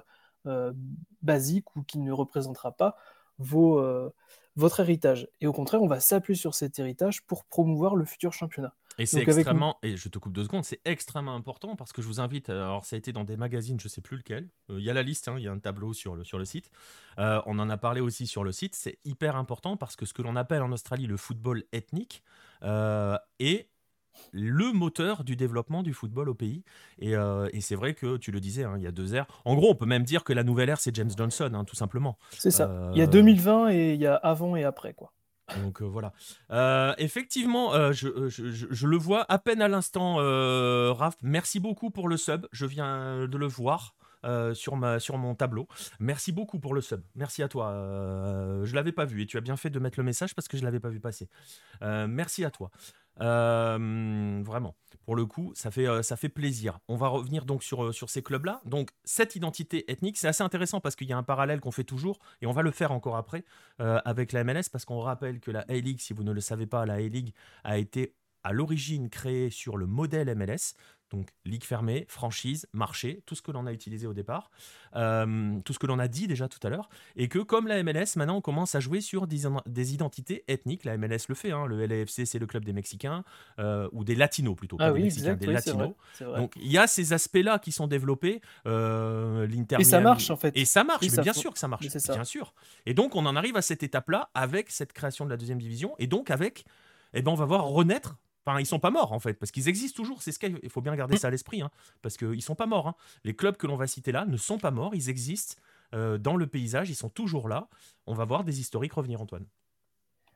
basique ou qui ne représentera pas vos, votre héritage. Et au contraire, on va s'appuyer sur cet héritage pour promouvoir le futur championnat. Et c'est extrêmement, et je te coupe deux secondes, c'est extrêmement important parce que je vous invite, alors ça a été dans des magazines, je sais plus lequel, euh, il y a la liste, hein, il y a un tableau sur le, sur le site, euh, on en a parlé aussi sur le site, c'est hyper important parce que ce que l'on appelle en Australie le football ethnique euh, est le moteur du développement du football au pays. Et, c'est vrai que tu le disais, hein, il y a deux ères. En gros, on peut même dire que la nouvelle ère, c'est James Johnson, hein, tout simplement. C'est ça. Il y a 2020 et il y a avant et après, quoi. Donc euh, voilà. Euh, effectivement, euh, je, le vois à peine à l'instant, Raph. Merci beaucoup pour le sub. Je viens de le voir. sur, ma, sur mon tableau. Merci beaucoup pour le sub. Merci à toi. je l'avais pas vu et tu as bien fait de mettre le message parce que je l'avais pas vu passer. merci à toi. Euh, vraiment, pour le coup, ça fait, euh, ça fait plaisir. On va revenir donc sur, euh, sur ces clubs-là. Donc, cette identité ethnique, c'est assez intéressant parce qu'il y a un parallèle qu'on fait toujours, et on va le faire encore après, avec la MLS, parce qu'on rappelle que la A-League, si vous ne le savez pas, la A-League a été à l'origine créée sur le modèle MLS, donc ligue fermée, franchise, marché, tout ce que l'on a utilisé au départ, euh, tout ce que l'on a dit déjà tout à l'heure, et que comme la MLS, maintenant on commence à jouer sur des, identités ethniques. La MLS le fait, hein, le LAFC c'est le club des Mexicains, euh, ou des Latinos plutôt, pas ah des Mexicains, des Latinos. Donc il y a ces aspects-là qui sont développés. Euh, et ça marche en fait. Et ça marche, bien sûr que ça marche, bien sûr. Et donc on en arrive à cette étape-là avec cette création de la deuxième division, et donc avec, eh ben, on va voir renaître Enfin, ils sont pas morts en fait, parce qu'ils existent toujours. C'est ce qu'il faut bien garder ça à l'esprit, hein, parce qu'ils sont pas morts. Hein. Les clubs que l'on va citer là ne sont pas morts, ils existent euh, dans le paysage, ils sont toujours là. On va voir des historiques revenir, Antoine.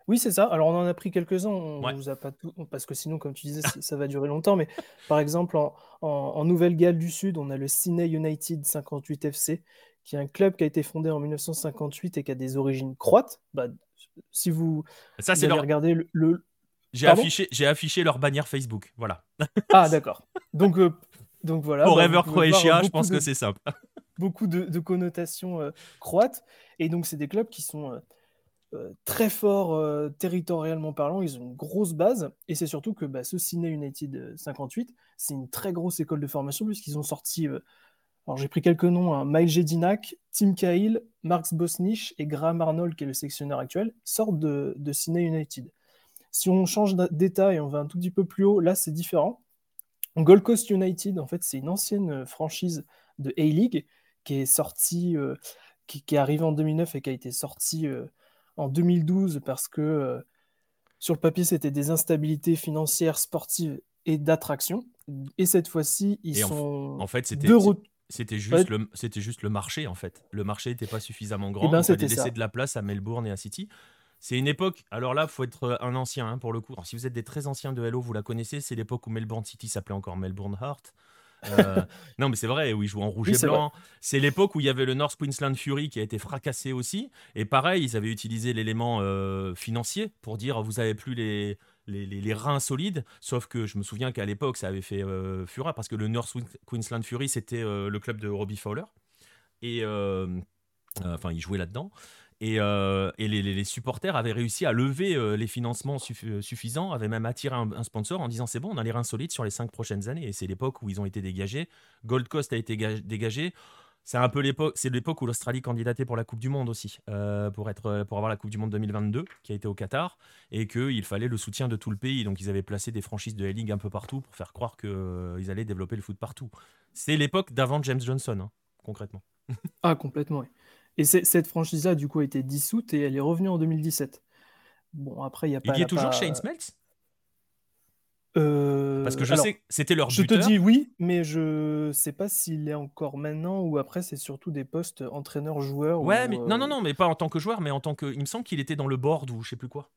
Oui, c'est ça. Alors, on en a pris quelques-uns, on vous a pas tout, parce que sinon, comme tu disais, ça va durer longtemps. Mais par exemple, en, Nouvelle-Galles du Sud, on a le Sydney United 58 FC, qui est un club qui a été fondé en 1958 et qui a des origines croates. Bah, si vous, ça, c'est leur... regardé le, j'ai affiché, j'ai affiché leur bannière Facebook. Voilà. Ah, d'accord. Donc, euh, donc voilà. Forever bah, Croatia, je pense que c'est simple. beaucoup de, connotations euh, croates. Et donc, c'est des clubs qui sont euh, très forts territorialement parlant. Ils ont une grosse base. Et c'est surtout que bah, ce Sydney United 58, c'est une très grosse école de formation puisqu'ils ont sorti Alors j'ai pris quelques noms, hein. Mike Jedinak, Tim Cahill, Marx Bosnich et Graham Arnold, qui est le sectionnaire actuel, sortent de, de Sydney United. Si on change d'état et on va un tout petit peu plus haut, là c'est différent. Gold Coast United, en fait, c'est une ancienne euh, franchise de A-League qui est sortie, euh, qui, est arrivée en 2009 et qui a été sortie euh, en 2012 parce que sur le papier, c'était des instabilités financières, sportives et d'attraction. Et cette fois-ci, ils sont. En, fait, c'était. C'était juste, le, c'était juste le marché, en fait. Le marché n'était pas suffisamment grand. Eh ben, il fallait laisser de la place à Melbourne et à City. C'est une époque, alors là, il faut être un ancien hein, pour le coup. si vous êtes des très anciens de Hello, vous la connaissez, c'est l'époque où Melbourne City s'appelait encore Melbourne Heart. Euh, non, mais c'est vrai, où ils jouaient en rouge et blanc. C'est l'époque où il y avait le North Queensland Fury qui a été fracassé aussi. Et pareil, ils avaient utilisé l'élément euh, financier pour dire vous avez plus les, les, reins solides. Sauf que je me souviens qu'à l'époque, ça avait fait euh, fureur parce que le North Queensland Fury, c'était le club de Robbie Fowler. Et enfin, il jouait là-dedans. Et, les, supporters avaient réussi à lever les financements suffisants, avaient même attiré un, sponsor en disant c'est bon, on a les reins solides sur les cinq prochaines années. Et c'est l'époque où ils ont été dégagés. Gold Coast a été dégagé. C'est un peu l'époque, c'est l'époque où l'Australie candidatait pour la Coupe du Monde aussi, pour être, pour avoir la Coupe du Monde 2022 qui a été au Qatar, et qu'il fallait le soutien de tout le pays. Donc ils avaient placé des franchises de A-League un peu partout pour faire croire qu'ils allaient développer le foot partout. C'est l'époque d'avant James Johnson, hein, concrètement. ah complètement. Oui. Et cette franchise-là, du coup, a été dissoute et elle est revenue en 2017. Bon, après, il y a pas. Il y a toujours Shane Smeltz euh, Parce que je sais c'était leur buteur. Je te dis oui, mais je sais pas s'il est encore maintenant ou après c'est surtout des postes entraîneur-joueur. Ouais, mais non, non, euh, non, mais pas en tant que joueur, mais en tant que. Il me semble qu'il était dans le board ou je sais plus quoi.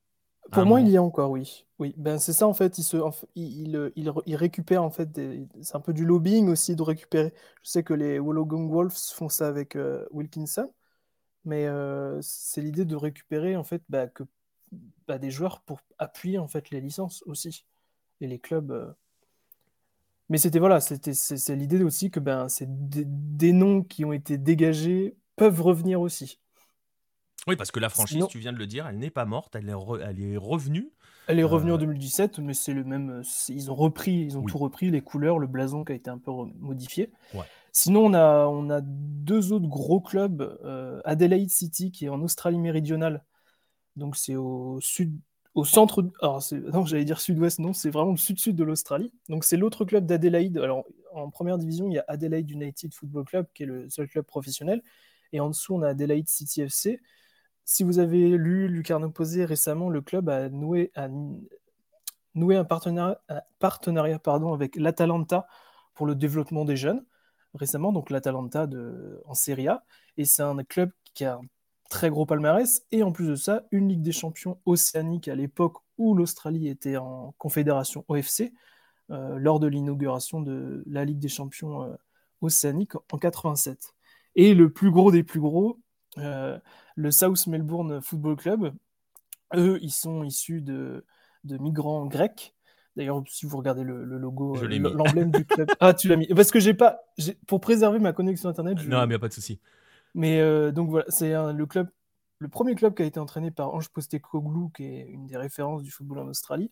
Pour moi, il y a encore, oui. Oui, ben c'est ça en fait. Il se, il, il, il, récupère en fait. C'est un peu du lobbying aussi de récupérer. Je sais que les Wollongong Wolves font ça avec euh, Wilkinson mais c'est l'idée de récupérer en fait bah, que, bah, des joueurs pour appuyer en fait les licences aussi et les clubs. Mais c'était voilà, c'était c'est l'idée aussi que ben c'est des, noms qui ont été dégagés peuvent revenir aussi. Oui, parce que la franchise, tu viens de le dire, elle n'est pas morte, elle est, elle est revenue. Elle est revenue en 2017, mais c'est le même. Ils ont repris, ils ont tout repris, les couleurs, le blason qui a été un peu modifié. Ouais. Sinon, on a, on a deux autres gros clubs. Euh, Adelaide City, qui est en Australie méridionale. Donc, c'est au sud, au centre. Alors, non, j'allais dire sud-ouest, non, c'est vraiment le sud-sud de l'Australie. Donc, c'est l'autre club d'Adelaide. Alors, en première division, il y a Adelaide United Football Club, qui est le seul club professionnel. Et en dessous, on a Adelaide City FC. Si vous avez lu Lucarne Posé récemment, le club a noué, a noué un partenariat, un partenariat pardon, avec l'Atalanta pour le développement des jeunes récemment, donc l'Atalanta en Serie A. Et c'est un club qui a un très gros palmarès. Et en plus de ça, une Ligue des champions océanique à l'époque où l'Australie était en confédération OFC, euh, lors de l'inauguration de la Ligue des champions euh, océanique en 87. Et le plus gros des plus gros, euh, le South Melbourne Football Club, eux, ils sont issus de, de migrants grecs D'ailleurs, si vous regardez le, logo, euh, l'emblème du club. Ah, tu l'as mis. Parce que j'ai pas. Pour préserver ma connexion internet. Non, mais il n'y a pas de souci. Mais euh, donc voilà, c'est le club, le premier club qui a été entraîné par Ange Postecoglou, qui est une des références du football en Australie.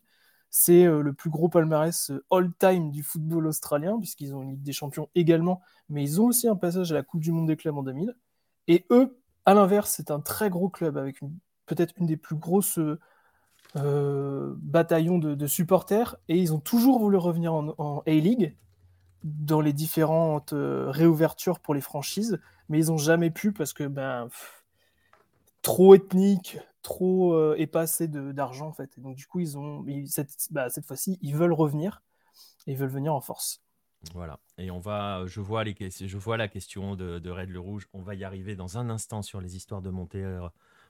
C'est euh, le plus gros palmarès all-time du football australien, puisqu'ils ont une Ligue des Champions également, mais ils ont aussi un passage à la Coupe du Monde des clubs en 2000. Et eux, à l'inverse, c'est un très gros club avec peut-être une des plus grosses euh, bataillon de, supporters et ils ont toujours voulu revenir en, A-League dans les différentes euh, réouvertures pour les franchises, mais ils n'ont jamais pu parce que ben trop ethnique, trop euh, et pas assez d'argent en fait. Et donc du coup ils ont cette, bah, cette fois-ci ils veulent revenir et ils veulent venir en force. Voilà. Et on va, je vois, les, je vois la question de, de Red le Rouge. On va y arriver dans un instant sur les histoires de monter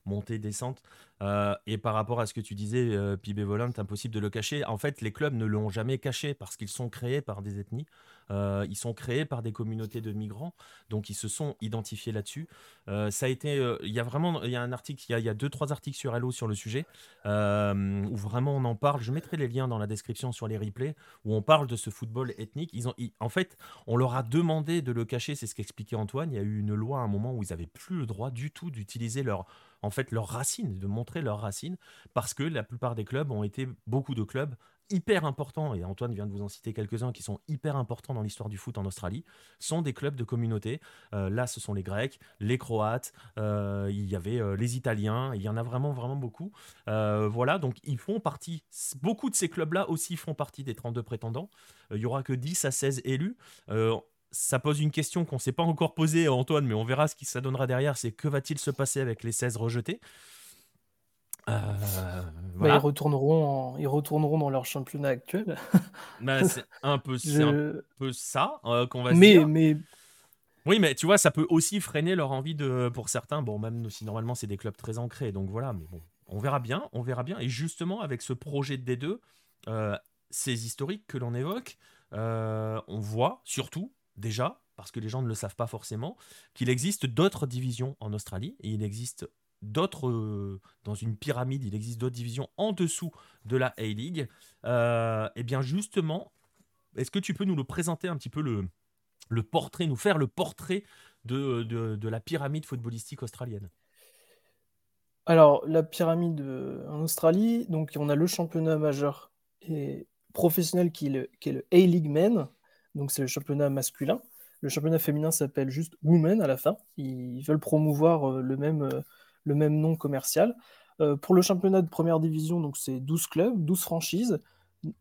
montée, descente. Euh, et par rapport à ce que tu disais, euh, Pibé impossible de le cacher. En fait, les clubs ne l'ont jamais caché parce qu'ils sont créés par des ethnies. Euh, ils sont créés par des communautés de migrants, donc ils se sont identifiés là-dessus. Euh, ça a été, il y a vraiment, il y a un article, il y a, deux trois articles sur Hello sur le sujet où vraiment on en parle. Je mettrai les liens dans la description sur les replays où on parle de ce football ethnique. Ils ont, en fait, on leur a demandé de le cacher. C'est ce qu'expliquait Antoine. Il y a eu une loi à un moment où ils avaient plus le droit du tout d'utiliser leur en fait leurs racines, de montrer leurs racines, parce que la plupart des clubs ont été, beaucoup de clubs, hyper importants, et Antoine vient de vous en citer quelques-uns qui sont hyper importants dans l'histoire du foot en Australie, sont des clubs de communauté. Euh, là, ce sont les Grecs, les Croates, euh, il y avait euh, les Italiens, il y en a vraiment, vraiment beaucoup. voilà, donc ils font partie, beaucoup de ces clubs-là aussi font partie des 32 prétendants. il y aura que 10 à 16 élus ça pose une question qu'on ne s'est pas encore posée, Antoine, mais on verra ce qui ça donnera derrière. C'est que va-t-il se passer avec les 16 rejetés? Euh, bah, ils, retourneront ils retourneront dans leur championnat actuel. Bah, c'est un, peu, un peu ça euh, qu'on va mais, dire. Mais... Oui, mais tu vois, ça peut aussi freiner leur envie de. Pour certains, bon, même si normalement c'est des clubs très ancrés, donc voilà, mais bon, on verra bien, on verra bien. Et justement, avec ce projet de D2, euh, ces historiques que l'on évoque, on voit surtout, déjà, parce que les gens ne le savent pas forcément, qu'il existe d'autres divisions en Australie, et il existe d'autres, euh, dans une pyramide, il existe d'autres divisions en dessous de la A-League. et euh, eh bien justement, est-ce que tu peux nous le présenter un petit peu le, portrait, nous faire le portrait de, de, la pyramide footballistique australienne? Alors, la pyramide euh, en Australie, donc on a le championnat majeur et professionnel qui est le, qui est le A-League Men, donc c'est le championnat masculin. Le championnat féminin s'appelle juste Women à la fin. Ils veulent promouvoir le même le même nom commercial. Euh, pour le championnat de première division, donc c'est 12 clubs, 12 franchises,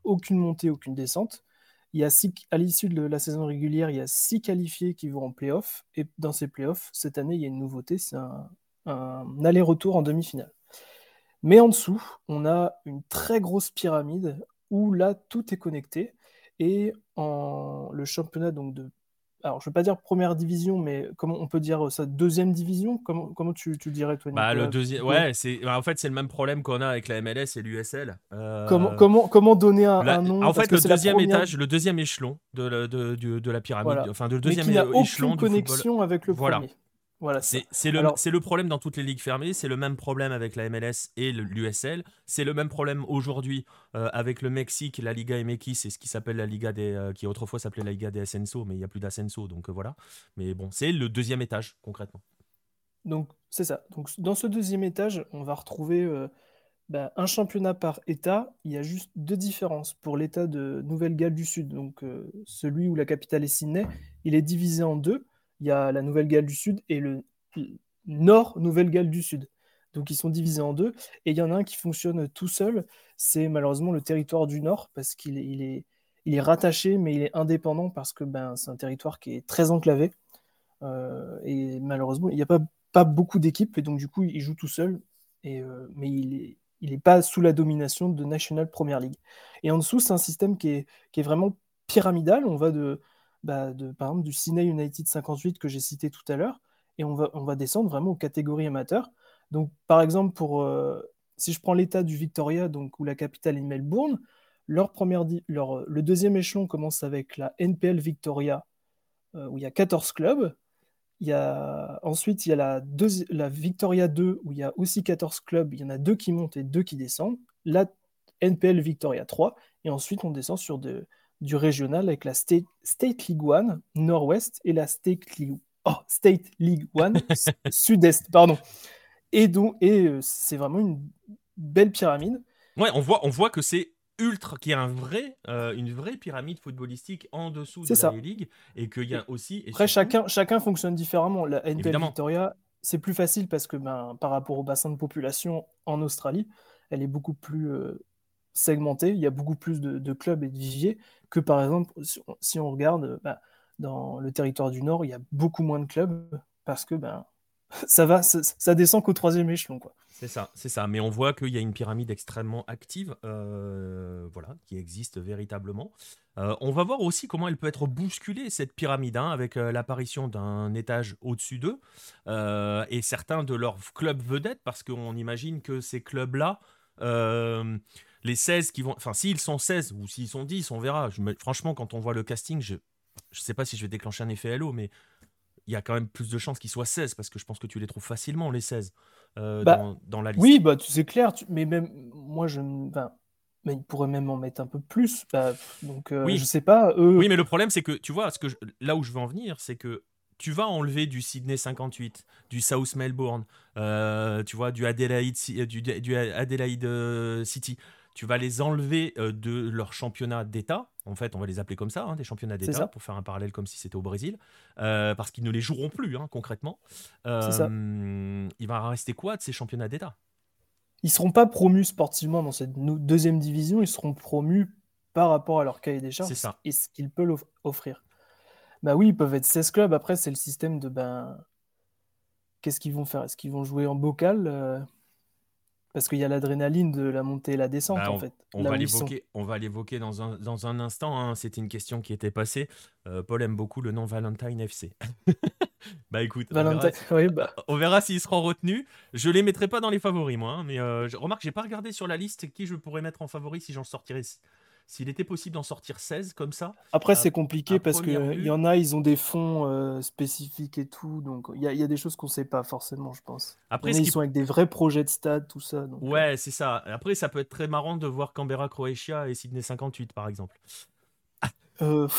aucune montée, aucune descente. Il a à l'issue de la saison régulière, il y a 6 qualifiés qui vont en playoff. Et dans ces playoffs, cette année, il y a une nouveauté, c'est un, aller-retour en demi-finale. Mais en dessous, on a une très grosse pyramide où là, tout est connecté. Et en, le championnat donc, de alors je ne veux pas dire première division, mais comment on peut dire ça deuxième division? Comment, comment tu, tu dirais toi bah, le deuxième, ouais, c'est bah, en fait c'est le même problème qu'on a avec la MLS et l'USL. Euh, comment, comment, comment donner un, nom? En fait, le deuxième étage, le deuxième échelon de, la, de, de, la pyramide, enfin de le deuxième mais qui échelon aucune connexion avec le voilà. premier. Voilà, c'est le, le, problème dans toutes les ligues fermées, c'est le même problème avec la MLS et l'USL, c'est le même problème aujourd'hui euh, avec le Mexique, la Liga MX, c'est ce qui s'appelle la Liga des, euh, qui autrefois s'appelait la Liga des Ascenso, mais il n'y a plus d'Ascenso, donc euh, voilà. Mais bon, c'est le deuxième étage concrètement. Donc c'est ça. Donc dans ce deuxième étage, on va retrouver bah, un championnat par État. Il y a juste deux différences pour l'État de Nouvelle-Galles du Sud. Donc celui où la capitale est Sydney, il est divisé en deux il y a la Nouvelle-Galles du Sud et le Nord Nouvelle-Galles du Sud. Donc ils sont divisés en deux. Et il y en a un qui fonctionne tout seul, c'est malheureusement le territoire du Nord, parce qu'il est, il est, il est rattaché, mais il est indépendant, parce que ben, c'est un territoire qui est très enclavé. Euh, et malheureusement, il n'y a pas, pas beaucoup d'équipes, et donc du coup, il joue tout seul. Et, euh, mais il n'est il est pas sous la domination de National Premier League. Et en dessous, c'est un système qui est, qui est vraiment pyramidal. On va de, bah, de, par exemple, du Sydney United 58 que j'ai cité tout à l'heure, et on va, on va descendre vraiment aux catégories amateurs. Donc, par exemple, pour, euh, si je prends l'état du Victoria, donc, où la capitale est Melbourne, leur première leur, le deuxième échelon commence avec la NPL Victoria, euh, où il y a 14 clubs. Il y a, ensuite, il y a la, la Victoria 2, où il y a aussi 14 clubs. Il y en a deux qui montent et deux qui descendent. La NPL Victoria 3. Et ensuite, on descend sur de, du régional avec la State, State League One Nord-Ouest et la State League, oh, State League One Sud-Est. Pardon. Et donc, et euh, c'est vraiment une belle pyramide. Ouais, on voit, on voit que c'est ultra, qu'il y a un vrai, euh, une vraie pyramide footballistique en dessous de la Ligue et qu'il y a aussi. Après, chacun, chacun fonctionne différemment. La NPL Victoria, c'est plus facile parce que ben, par rapport au bassin de population en Australie, elle est beaucoup plus euh, segmenté, il y a beaucoup plus de, clubs et de viviers que par exemple, si on, regarde bah, dans le territoire du Nord, il y a beaucoup moins de clubs parce que ben, ça va, ça, descend qu'au troisième échelon. Quoi. C'est ça, c'est ça. Mais on voit qu'il y a une pyramide extrêmement active, euh, voilà, qui existe véritablement. Euh, on va voir aussi comment elle peut être bousculée, cette pyramide, hein, avec euh, l'apparition d'un étage au-dessus d'eux, et certains de leurs clubs vedettes, parce qu'on imagine que ces clubs-là les 16 qui vont. Enfin, s'ils sont 16 ou s'ils sont 10, on verra. franchement, quand on voit le casting, je ne sais pas si je vais déclencher un effet Halo, mais il y a quand même plus de chances qu'ils soient 16 parce que je pense que tu les trouves facilement, les 16, euh, bah, dans, la liste. Oui, bah, c'est clair. mais même moi, je. mais ils pourraient même en mettre un peu plus. Bah, donc, euh, oui. je sais pas. Oui, mais le problème, c'est que tu vois, ce que là où je veux en venir, c'est que tu vas enlever du Sydney 58, du South Melbourne, euh, tu vois, du Adelaide, du, du Adelaide City tu vas les enlever de leur championnat d'État. En fait, on va les appeler comme ça, hein, des championnats d'État, pour faire un parallèle comme si c'était au Brésil, parce qu'ils ne les joueront plus, hein, concrètement. Ça. Il va rester quoi de ces championnats d'État? Ils seront pas promus sportivement dans cette deuxième division, ils seront promus par rapport à leur cahier des charges et ce qu'ils peuvent offrir. Bah oui, ils peuvent être 16 clubs. Après, c'est le système de ben, qu'est-ce qu'ils vont faire? Est-ce qu'ils vont jouer en bocal euh, Parce qu'il y a l'adrénaline de la montée et la descente, bah, en fait. On va, l'évoquer, on va l'évoquer dans un, dans un instant. Hein. C'était une question qui était passée. Euh, Paul aime beaucoup le nom Valentine FC. bah écoute, Valentine... on verra, bah. on verra s'ils seront retenus. Je les mettrai pas dans les favoris, moi. Hein, mais euh, je remarque, j'ai pas regardé sur la liste qui je pourrais mettre en favori si j'en sortirais s'il était possible d'en sortir 16 comme ça. Après, c'est compliqué parce qu'il y en a, ils ont des fonds euh, spécifiques et tout. Donc, il y, a des choses qu'on ne sait pas forcément, je pense. Après, ils sont avec des vrais projets de stade, tout ça. Euh. Ouais, c'est ça. Après, ça peut être très marrant de voir Canberra, Croatia et Sydney 58, par exemple. Euh...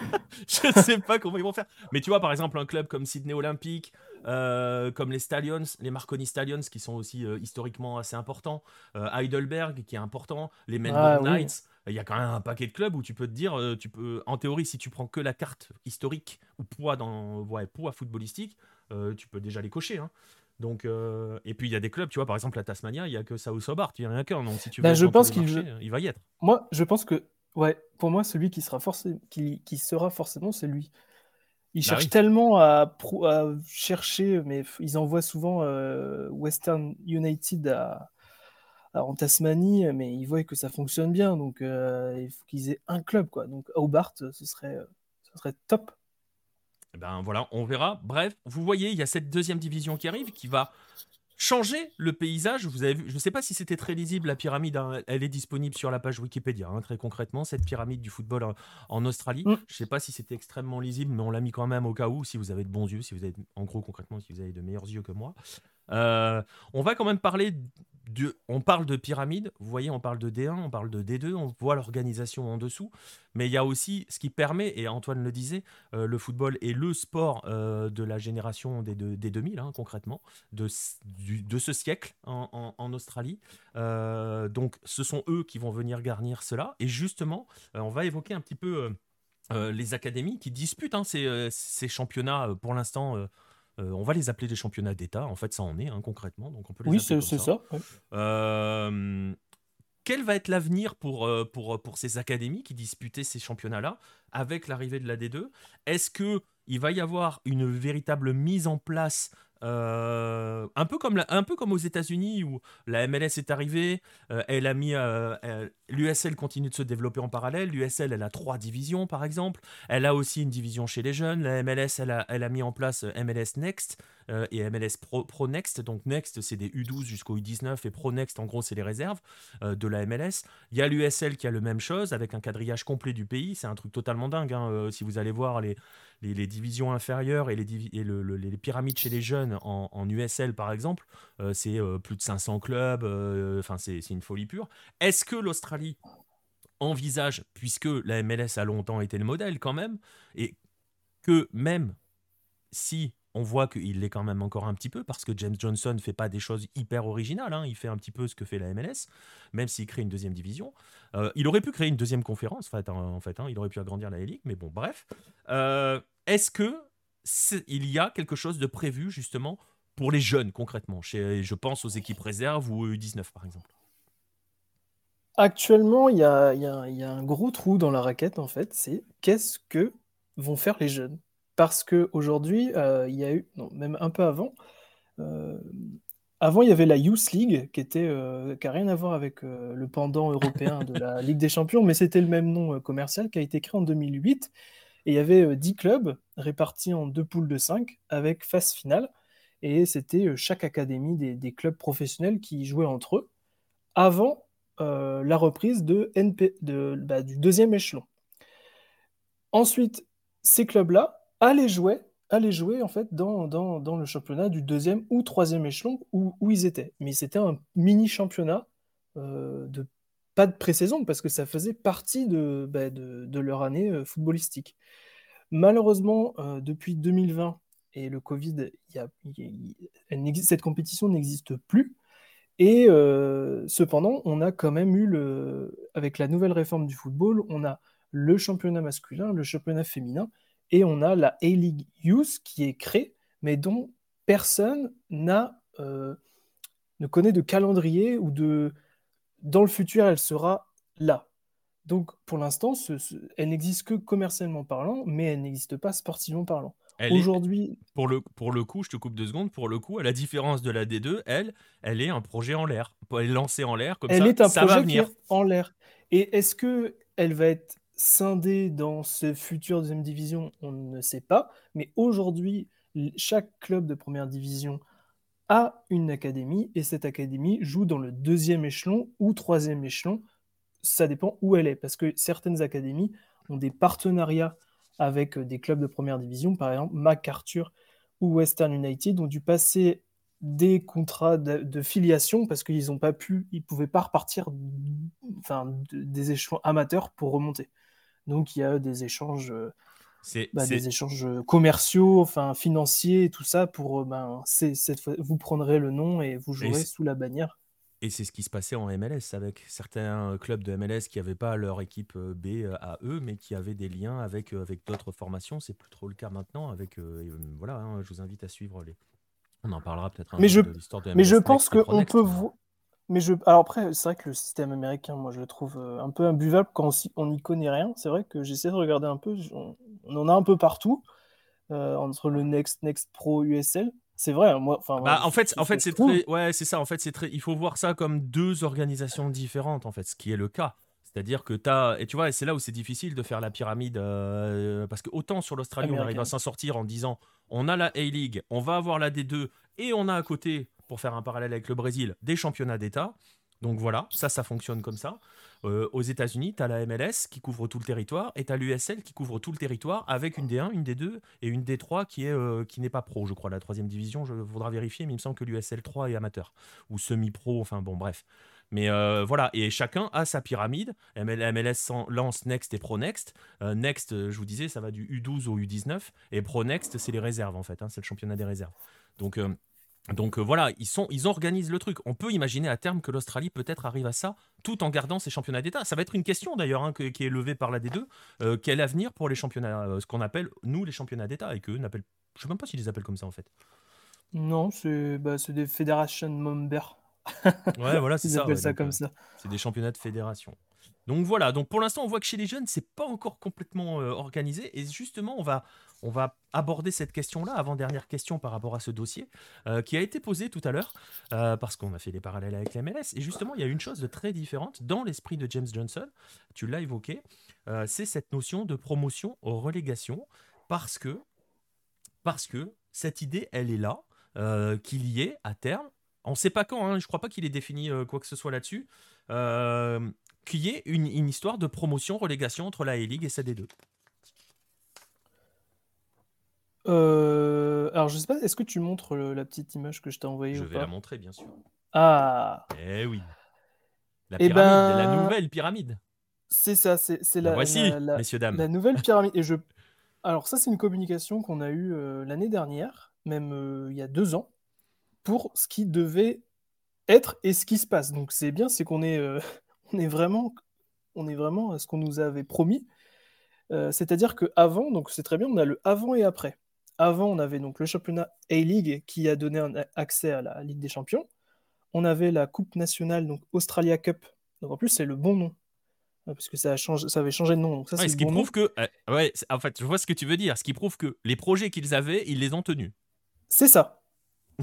je ne sais pas comment ils vont faire. Mais tu vois, par exemple, un club comme Sydney Olympique, euh, comme les Stallions, les Marconi Stallions, qui sont aussi historiquement assez importants, Heidelberg, qui est important, les Melbourne ah Knights il y a quand même un paquet de clubs où tu peux te dire, euh, tu peux, en théorie, si tu prends que la carte historique ou poids dans ouais, poids footballistique, euh, tu peux déjà les cocher. Hein. Donc, euh, et puis il y a des clubs, tu vois, par exemple la Tasmania, il y a que South Hobart, il y en a qu'un. Donc si tu ben, veux, je pense qu'il il va y être. Moi, je pense que, ouais, pour moi, celui qui sera forcé, qui, qui sera forcément, c'est lui. Ils bah cherchent tellement à, à, chercher, mais ils envoient souvent Western United à, en Tasmanie, mais ils voient que ça fonctionne bien, donc euh, il faut qu'ils aient un club, quoi. Donc Hobart, ce serait, euh, ce serait top. Eh ben voilà, on verra. Bref, vous voyez, il y a cette deuxième division qui arrive, qui va changer le paysage. Vous avez vu, je ne sais pas si c'était très lisible la pyramide. Hein. elle est disponible sur la page Wikipédia, hein, très concrètement, cette pyramide du football en, Australie. Mm. Je ne sais pas si c'était extrêmement lisible, mais on l'a mis quand même au cas où, si vous avez de bons yeux, si vous avez, en gros concrètement, si vous avez de meilleurs yeux que moi. Euh, on va quand même parler on parle de pyramide, vous voyez, on parle de D1, on parle de D2, on voit l'organisation en dessous, mais il y a aussi ce qui permet, et Antoine le disait, euh, le football est le sport euh, de la génération des, des 2000, hein, concrètement, de, de, ce siècle en, Australie. Donc ce sont eux qui vont venir garnir cela, et justement, on va évoquer un petit peu les académies qui disputent hein, ces, championnats pour l'instant euh, on va les appeler des championnats d'État. En fait, ça en est hein, concrètement. Donc on peut les oui, c'est ça. Euh, quel va être l'avenir pour, euh, pour, pour ces académies qui disputaient ces championnats-là avec l'arrivée de la D2 Est-ce que il va y avoir une véritable mise en place euh, un, peu comme un peu comme aux États-Unis où la MLS est arrivée, euh, elle a mis euh, l'USL continue de se développer en parallèle. L'USL elle a trois divisions par exemple. Elle a aussi une division chez les jeunes. La MLS elle a, elle a mis en place MLS Next et MLS Pro, Next. Donc Next c'est des U12 jusqu'au U19 et Pro Next en gros c'est les réserves de la MLS. Il y a l'USL qui a le même chose avec un quadrillage complet du pays. C'est un truc totalement dingue. Hein. si vous allez voir les les, divisions inférieures et, les, les, pyramides chez les jeunes en, USL, par exemple, euh, c'est euh, plus de 500 clubs, euh, enfin, c'est une folie pure. Est-ce que l'Australie envisage, puisque la MLS a longtemps été le modèle quand même, et que même si on voit qu'il l'est quand même encore un petit peu parce que James Johnson ne fait pas des choses hyper originales. Hein. il fait un petit peu ce que fait la MLS, même s'il crée une deuxième division. Il aurait pu créer une deuxième conférence, en fait. fait hein. il aurait pu agrandir la Ligue, mais bon, bref. Est-ce que il y a quelque chose de prévu justement pour les jeunes concrètement chez, Je pense aux équipes réserves ou U19 par exemple? Actuellement, il y a, y a un gros trou dans la raquette en fait. C'est qu'est-ce que vont faire les jeunes? Parce qu'aujourd'hui, euh, il y a eu, non, même un peu avant, euh, avant, il y avait la Youth League qui était, euh, qui n'a rien à voir avec le pendant européen de la Ligue des Champions, mais c'était le même nom commercial qui a été créé en 2008. Il y avait 10 clubs répartis en deux poules de 5 avec phase finale. Et c'était chaque académie des, clubs professionnels qui jouaient entre eux avant la reprise bah, du deuxième échelon. Ensuite, ces clubs-là aller jouer, aller jouer en fait dans, le championnat du deuxième ou troisième échelon où, ils étaient. Mais c'était un mini championnat euh, de pas de pré-saison parce que ça faisait partie de, bah, de, leur année euh, footballistique. Malheureusement, euh, depuis 2020 et le Covid, y a, cette compétition n'existe plus. Et cependant, on a quand même eu, le, avec la nouvelle réforme du football, on a le championnat masculin, le championnat féminin, et on a la A-League Youth qui est créée, mais dont personne n'a, ne connaît de calendrier ou de... Dans le futur, elle sera là. Donc, pour l'instant, elle n'existe que commercialement parlant, mais elle n'existe pas sportivement parlant. Aujourd'hui, pour le, pour le coup, je te coupe deux secondes, pour le coup, à la différence de la D2, elle, elle est un projet en l'air. Elle est lancée en l'air, comme elle ça, est un ça va projet venir. en l'air. Et est-ce que elle va être scindée dans ce futur deuxième division? On ne sait pas. Mais aujourd'hui, chaque club de première division a une académie et cette académie joue dans le deuxième échelon ou troisième échelon. Ça dépend où elle est. Parce que certaines académies ont des partenariats avec euh, des clubs de première division, par exemple MacArthur ou Western United, ont dû passer des contrats de, filiation parce qu'ils n'ont pas pu, ils pouvaient pas repartir enfin, des échelons amateurs pour remonter. Donc il y a des échanges, euh, bah, des échanges commerciaux, enfin financiers, tout ça pour euh, ben, cette fois, vous prendrez le nom et vous jouerez sous la bannière. Et c'est ce qui se passait en MLS avec certains clubs de MLS qui n'avaient pas leur équipe euh, B euh, à eux, mais qui avaient des liens avec, euh, avec d'autres formations. C'est plus trop le cas maintenant. Avec, voilà, hein, je vous invite à suivre les. On en parlera peut-être un mais je, de l'histoire de MLS. Mais je pense qu'on peut. Mais je... Alors après, c'est vrai que le système américain, moi, je le trouve un peu imbuvable quand on n'y connaît rien. C'est vrai que j'essaie de regarder un peu. On, en a un peu partout, entre le Next, Next Pro, USL. C'est vrai, moi. Enfin, bah, en fait, en fait, c'est très, ouais, c'est ça. En fait, c'est très. Il faut voir ça comme deux organisations différentes, en fait, ce qui est le cas. C'est-à-dire que tu as. Et tu vois, c'est là où c'est difficile de faire la pyramide. Euh, parce que autant sur l'Australie, on arrive à s'en sortir en disant on a la A-League, on va avoir la D2, et on a à côté, pour faire un parallèle avec le Brésil, des championnats d'État. Donc voilà, ça, ça fonctionne comme ça. Euh, aux États-Unis, tu as la MLS qui couvre tout le territoire et tu as l'USL qui couvre tout le territoire avec une D1, une D2 et une D3 qui est euh, qui n'est pas pro, je crois. La troisième division, je voudrais vérifier, mais il me semble que l'USL 3 est amateur ou semi-pro, enfin bon, bref. Mais euh, voilà, et chacun a sa pyramide. MLS lance Next et Pro Next. Next, je vous disais, ça va du U12 au U19. Et Pro Next, c'est les réserves en fait. Hein, c'est le championnat des réserves. Donc donc euh, voilà, ils, sont, ils organisent le truc. On peut imaginer à terme que l'Australie peut-être arrive à ça tout en gardant ses championnats d'État. Ça va être une question d'ailleurs hein, qui est levée par la D2. Euh, quel avenir pour les championnats, euh, ce qu'on appelle nous les championnats d'État et qu'eux n'appellent. Je sais même pas s'ils les appellent comme ça en fait. Non, c'est bah, des fédérations members. ouais, voilà, c'est ça. Ils appellent ça comme ça. C'est des championnats de fédération. Donc voilà, donc pour l'instant, on voit que chez les jeunes, c'est pas encore complètement organisé. Et justement, on va, on va aborder cette question-là, avant-dernière question par rapport à ce dossier, euh, qui a été posé tout à l'heure, euh, parce qu'on a fait des parallèles avec la MLS. Et justement, il y a une chose de très différente dans l'esprit de James Johnson, tu l'as évoqué, euh, c'est cette notion de promotion aux relégations, parce que, parce que cette idée, elle est là, qu'il y ait à terme, on ne sait pas quand, hein, je ne crois pas qu'il ait défini quoi que ce soit là-dessus, qu'il y ait une, une, histoire de promotion-relégation entre la A-League et CD2. Euh, alors, je sais pas, est-ce que tu montres la petite image que je t'ai envoyée Je vais la montrer, bien sûr. Ah Eh oui. La eh pyramide, la ben, nouvelle pyramide. C'est ça, c'est la, voici, messieurs, dames. la nouvelle pyramide. Et je... Alors, ça, c'est une communication qu'on a eue euh, l'année dernière, même euh, il y a deux ans, pour ce qui devait être et ce qui se passe. Donc, c'est bien, c'est qu'on est, on est vraiment on est vraiment à ce qu'on nous avait promis. C'est-à-dire qu'avant, donc c'est très bien, on a le avant et après. Avant, on avait donc le championnat A-League qui a donné un accès à la Ligue des Champions. On avait la Coupe nationale, donc Australia Cup. Donc en plus, c'est le bon nom. Euh, parce que ça, a changé, ça avait changé de nom. Donc ça, ce qui prouve que. Euh, ouais, en fait, je vois ce que tu veux dire. Ce qui prouve que les projets qu'ils avaient, ils les ont tenus. C'est ça.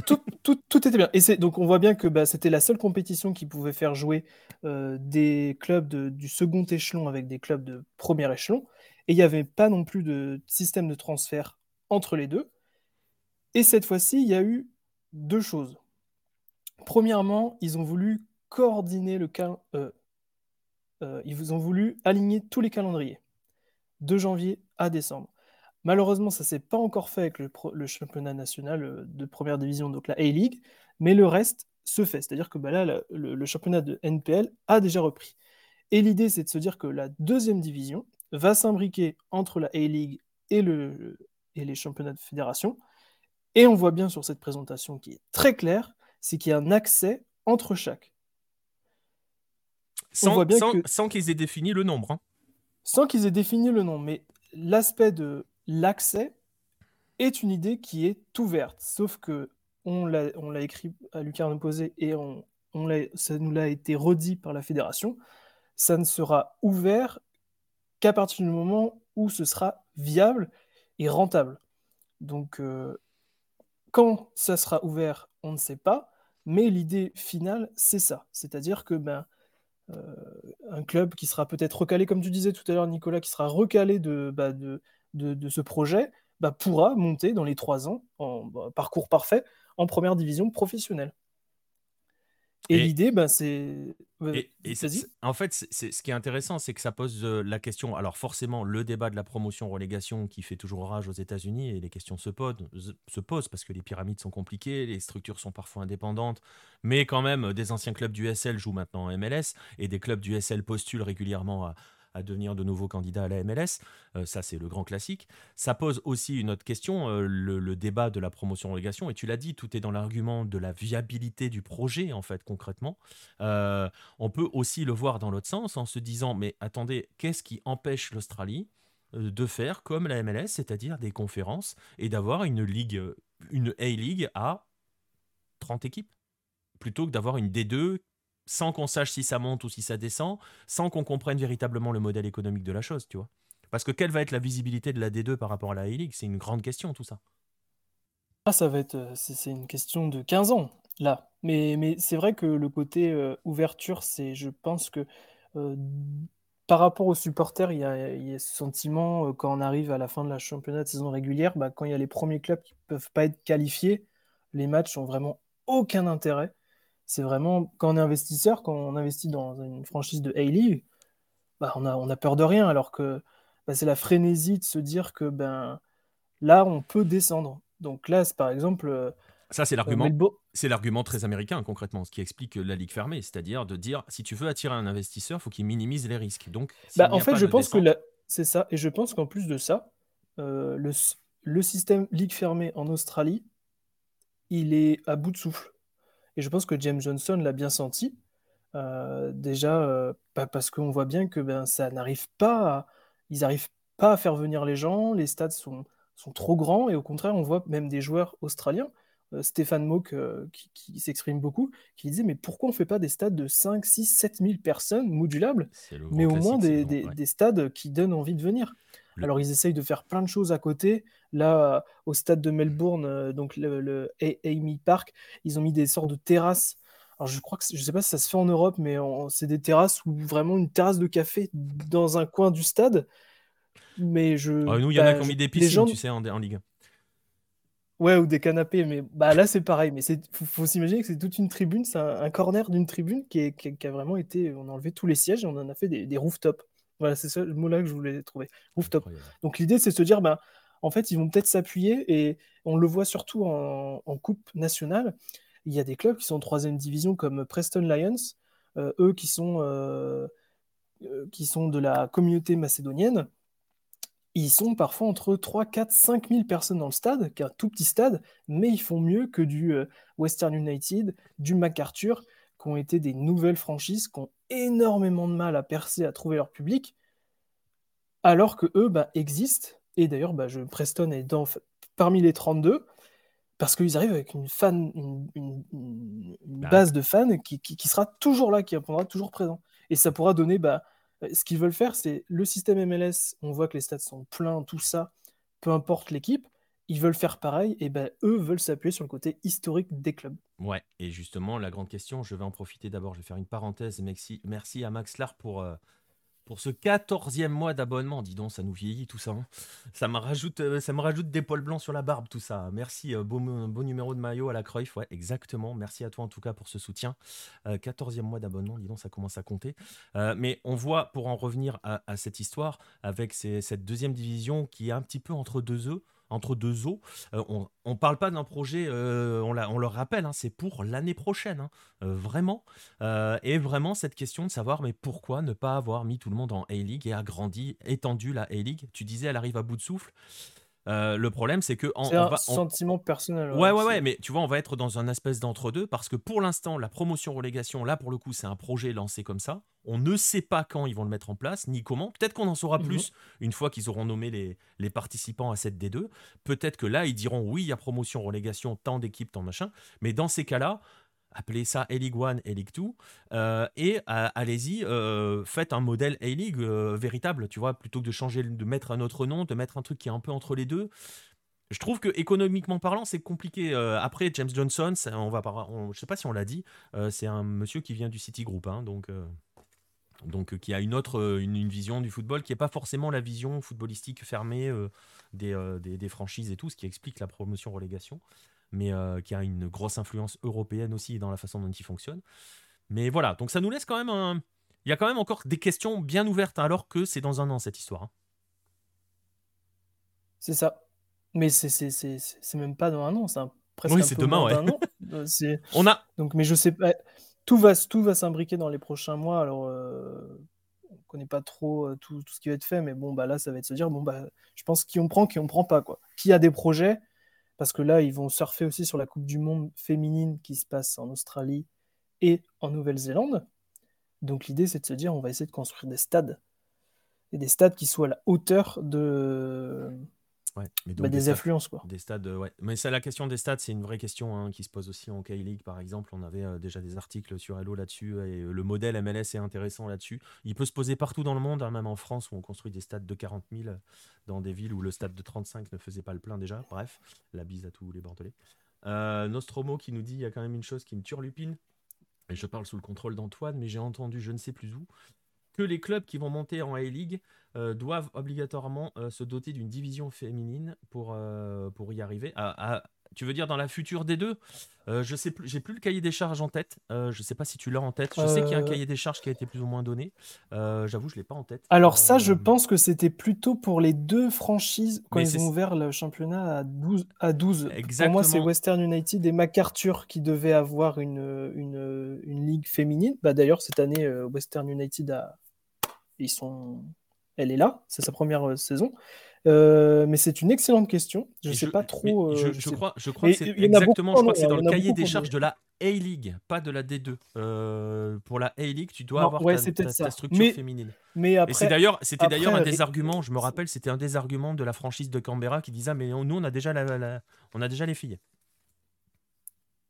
Tout, était bien. Et donc on voit bien que bah, c'était la seule compétition qui pouvait faire jouer euh, des clubs du second échelon avec des clubs de premier échelon. Et il n'y avait pas non plus de système de transfert entre les deux. Et cette fois-ci, il y a eu deux choses. Premièrement, ils ont voulu coordonner le. Euh, euh, ils ont voulu aligner tous les calendriers, de janvier à décembre. Malheureusement, ça ne s'est pas encore fait avec le, championnat national euh, de première division, donc la A-League, mais le reste se fait. C'est-à-dire que bah là, le, championnat de NPL a déjà repris. Et l'idée, c'est de se dire que la deuxième division va s'imbriquer entre la A-League et le, et les championnats de fédération. Et on voit bien sur cette présentation qui est très claire, c'est qu'il y a un accès entre chaque. Sans, sans, qu'ils aient défini le nombre. Hein. Sans qu'ils aient défini le nombre. Mais l'aspect de l'accès est une idée qui est ouverte. Sauf que on l'a écrit à Lucarne opposé et on, ça nous l'a été redit par la fédération. Ça ne sera ouvert qu'à partir du moment où ce sera viable et rentable. Donc, euh, quand ça sera ouvert, on ne sait pas, mais l'idée finale, c'est ça. C'est-à-dire que ben, euh, un club qui sera peut-être recalé, comme tu disais tout à l'heure, Nicolas, qui sera recalé de, bah, de, de, ce projet, bah, pourra monter dans les trois ans, en bah, parcours parfait, en première division professionnelle. Et, l'idée, ben, c'est. Et, en fait, c'est, ce qui est intéressant, c'est que ça pose euh, la question. Alors, forcément, le débat de la promotion-relégation qui fait toujours rage aux États-Unis, et les questions se posent, se posent parce que les pyramides sont compliquées, les structures sont parfois indépendantes, mais quand même, des anciens clubs du SL jouent maintenant en MLS, et des clubs du SL postulent régulièrement à, à devenir de nouveaux candidats à la MLS. Euh, ça, c'est le grand classique. Ça pose aussi une autre question, euh, le, débat de la promotion-relégation. Et tu l'as dit, tout est dans l'argument de la viabilité du projet, en fait, concrètement. Euh, on peut aussi le voir dans l'autre sens, en se disant, mais attendez, qu'est-ce qui empêche l'Australie de faire comme la MLS, c'est-à-dire des conférences, et d'avoir une ligue, une A-League à 30 équipes plutôt que d'avoir une D2 sans qu'on sache si ça monte ou si ça descend, sans qu'on comprenne véritablement le modèle économique de la chose, tu vois. Parce que quelle va être la visibilité de la D2 par rapport à la A-League C'est une grande question, tout ça. Ah, ça va être, euh, c'est une question de 15 ans, là. Mais, mais c'est vrai que le côté euh, ouverture, c'est, je pense que euh, par rapport aux supporters, il y a, ce sentiment quand on arrive à la fin de la championnat de saison régulière, bah, quand il y a les premiers clubs qui ne peuvent pas être qualifiés, les matchs n'ont vraiment aucun intérêt c'est vraiment quand on est investisseur, quand on investit dans une franchise de A-League, bah, on, a, on a peur de rien, alors que bah, c'est la frénésie de se dire que ben là, on peut descendre. Donc là, c'est par exemple. Euh, ça, c'est l'argument. c'est l'argument très américain, concrètement, ce qui explique la ligue fermée, c'est-à-dire de dire si tu veux attirer un investisseur, il faut qu'il minimise les risques. Donc, bah, en fait, je pense que c'est ça, et je pense qu'en plus de ça, euh, le, le système ligue fermée en Australie, il est à bout de souffle. Et je pense que James Johnson l'a bien senti. Euh, déjà, euh, parce qu'on voit bien que ben, ça n'arrive pas, ils n'arrivent pas à faire venir les gens, les stades sont, sont trop grands, et au contraire, on voit même des joueurs australiens, euh, Stéphane Mock, qui, s'exprime beaucoup, qui disait Mais pourquoi on ne fait pas des stades de 5, 6, 7 000 personnes modulables, mais au moins des, des, stades qui donnent envie de venir alors, ils essayent de faire plein de choses à côté. Là, au stade de Melbourne, euh, donc le, Amy Park, ils ont mis des sortes de terrasses. Alors, je crois que je sais pas si ça se fait en Europe, mais c'est des terrasses ou vraiment une terrasse de café dans un coin du stade. Mais je. Ah, nous, il y en a bah, qui ont mis des piscines, tu sais, en, en Ligue Ouais, ou des canapés, mais bah là c'est pareil. Mais c'est faut, s'imaginer que c'est toute une tribune, c'est un, corner d'une tribune qui, qui, a vraiment été. On a enlevé tous les sièges et on en a fait des, des rooftops. Voilà, c'est le mot-là que je voulais trouver. Rooftop. Donc l'idée, c'est de se dire, bah, en fait, ils vont peut-être s'appuyer, et on le voit surtout en, Coupe nationale. Il y a des clubs qui sont en troisième division, comme Preston Lions, euh, eux qui sont, euh, euh, qui sont de la communauté macédonienne. Ils sont parfois entre 3, 4, 5 000 personnes dans le stade, qui est un tout petit stade, mais ils font mieux que du Western United, du MacArthur, qui ont été des nouvelles franchises qui ont énormément de mal à percer, à trouver leur public, alors que eux bah, existent. Et d'ailleurs, bah, je, Preston est dans, parmi les 32 parce qu'ils arrivent avec une, fan, une, bah. base de fans qui, sera toujours là, qui répondra toujours présent. Et ça pourra donner, bah, ce qu'ils veulent faire, c'est le système MLS, on voit que les stats sont pleins, tout ça, peu importe l'équipe, ils veulent faire pareil, et ben eux veulent s'appuyer sur le côté historique des clubs. Ouais, et justement, la grande question, je vais en profiter d'abord, je vais faire une parenthèse. Merci, à Max Lar pour, euh, pour ce 14e mois d'abonnement. Dis donc, ça nous vieillit tout ça. Hein. Ça, me rajoute, euh, ça me rajoute des poils blancs sur la barbe, tout ça. Merci, euh, beau, numéro de maillot à la Cruyff. Ouais, exactement. Merci à toi en tout cas pour ce soutien. 14e mois d'abonnement, dis donc, ça commence à compter. mais on voit, pour en revenir à, à cette histoire, avec cette deuxième division qui est un petit peu entre deux œufs entre deux eaux. Euh, on ne parle pas d'un projet, euh, on, le rappelle, hein, c'est pour l'année prochaine, hein, euh, vraiment. et vraiment cette question de savoir, mais pourquoi ne pas avoir mis tout le monde en A-League et agrandi, étendu la A-League? Tu disais, elle arrive à bout de souffle. Euh, le problème, c'est que c'est un sentiment personnel. Ouais, ouais, ouais, mais tu vois, on va être dans un espèce d'entre-deux parce que pour l'instant, la promotion-relégation, là, pour le coup, c'est un projet lancé comme ça. On ne sait pas quand ils vont le mettre en place, ni comment. Peut-être qu'on en saura mhm. plus une fois qu'ils auront nommé les, les participants à cette D2. Peut-être que là, ils diront oui, il y a promotion-relégation, tant d'équipes, tant machin. Mais dans ces cas-là, appelez ça A-League 1, A-League 2, euh, et euh, allez-y, euh, faites un modèle A-League véritable, tu vois, plutôt que de changer, de mettre un autre nom, de mettre un truc qui est un peu entre les deux. Je trouve que économiquement parlant, c'est compliqué. après, James Johnson, on va je sais pas si on l'a dit, c'est un monsieur qui vient du City Group, hein, donc donc qui a une autre une, vision du football qui n'est pas forcément la vision footballistique fermée des, des, des, franchises et tout, ce qui explique la promotion relégation mais euh, qui a une grosse influence européenne aussi dans la façon dont il fonctionne. Mais voilà, donc ça nous laisse quand même un... Il y a quand même encore des questions bien ouvertes, alors que c'est dans un an cette histoire. Hein. C'est ça. Mais c'est même pas dans un an, c'est presque oui, c'est demain, ouais. an. Euh, On a... Donc, mais je sais pas, tout va, tout va s'imbriquer dans les prochains mois, alors... Euh, on connaît pas trop tout, tout, ce qui va être fait, mais bon, bah là, ça va être se dire, bon, bah, je pense qui on prend, qui on prend pas, quoi. Qui a des projets, parce que là, ils vont surfer aussi sur la Coupe du Monde féminine qui se passe en Australie et en Nouvelle-Zélande. Donc l'idée, c'est de se dire, on va essayer de construire des stades. Et des stades qui soient à la hauteur de, bah, des, influences quoi. Des stades, ouais. Mais c'est la question des stades, c'est une vraie question hein, qui se pose aussi en K-League par exemple. On avait euh, déjà des articles sur Hello là-dessus et euh, le modèle MLS est intéressant là-dessus. Il peut se poser partout dans le monde, hein, même en France où on construit des stades de 40 000 dans des villes où le stade de 35 ne faisait pas le plein déjà. Bref, la bise à tous les Bordelais. Euh, Nostromo qui nous dit il y a quand même une chose qui me turlupine. Et je parle sous le contrôle d'Antoine, mais j'ai entendu je ne sais plus où que les clubs qui vont monter en A-League euh, doivent obligatoirement euh, se doter d'une division féminine pour, euh, pour y arriver. tu veux dire dans la future des deux? Je sais plus, j'ai plus le cahier des charges en tête. je sais pas si tu l'as en tête. Je sais qu'il y a un cahier des charges qui a été plus ou moins donné. J'avoue, je l'ai pas en tête. Alors ça, je pense que c'était plutôt pour les deux franchises quand ils ont ouvert le championnat à 12. À 12. Pour moi, c'est Western United et MacArthur qui devaient avoir une, une, une ligue féminine. Bah, D'ailleurs, cette année, Western United a, ils sont... Elle est là, c'est sa première euh, saison. Euh, mais c'est une excellente question. Je ne sais pas trop. je, euh, crois, je crois que c'est exactement. Je crois que c'est dans le cahier des charges de la A-League, pas de la D2. pour la A-League, tu dois avoir ta, structure féminine. Mais après, d'ailleurs, c'était d'ailleurs un des arguments. Je me rappelle, c'était un des arguments de la franchise de Canberra qui disait mais nous on a déjà la, on a déjà les filles.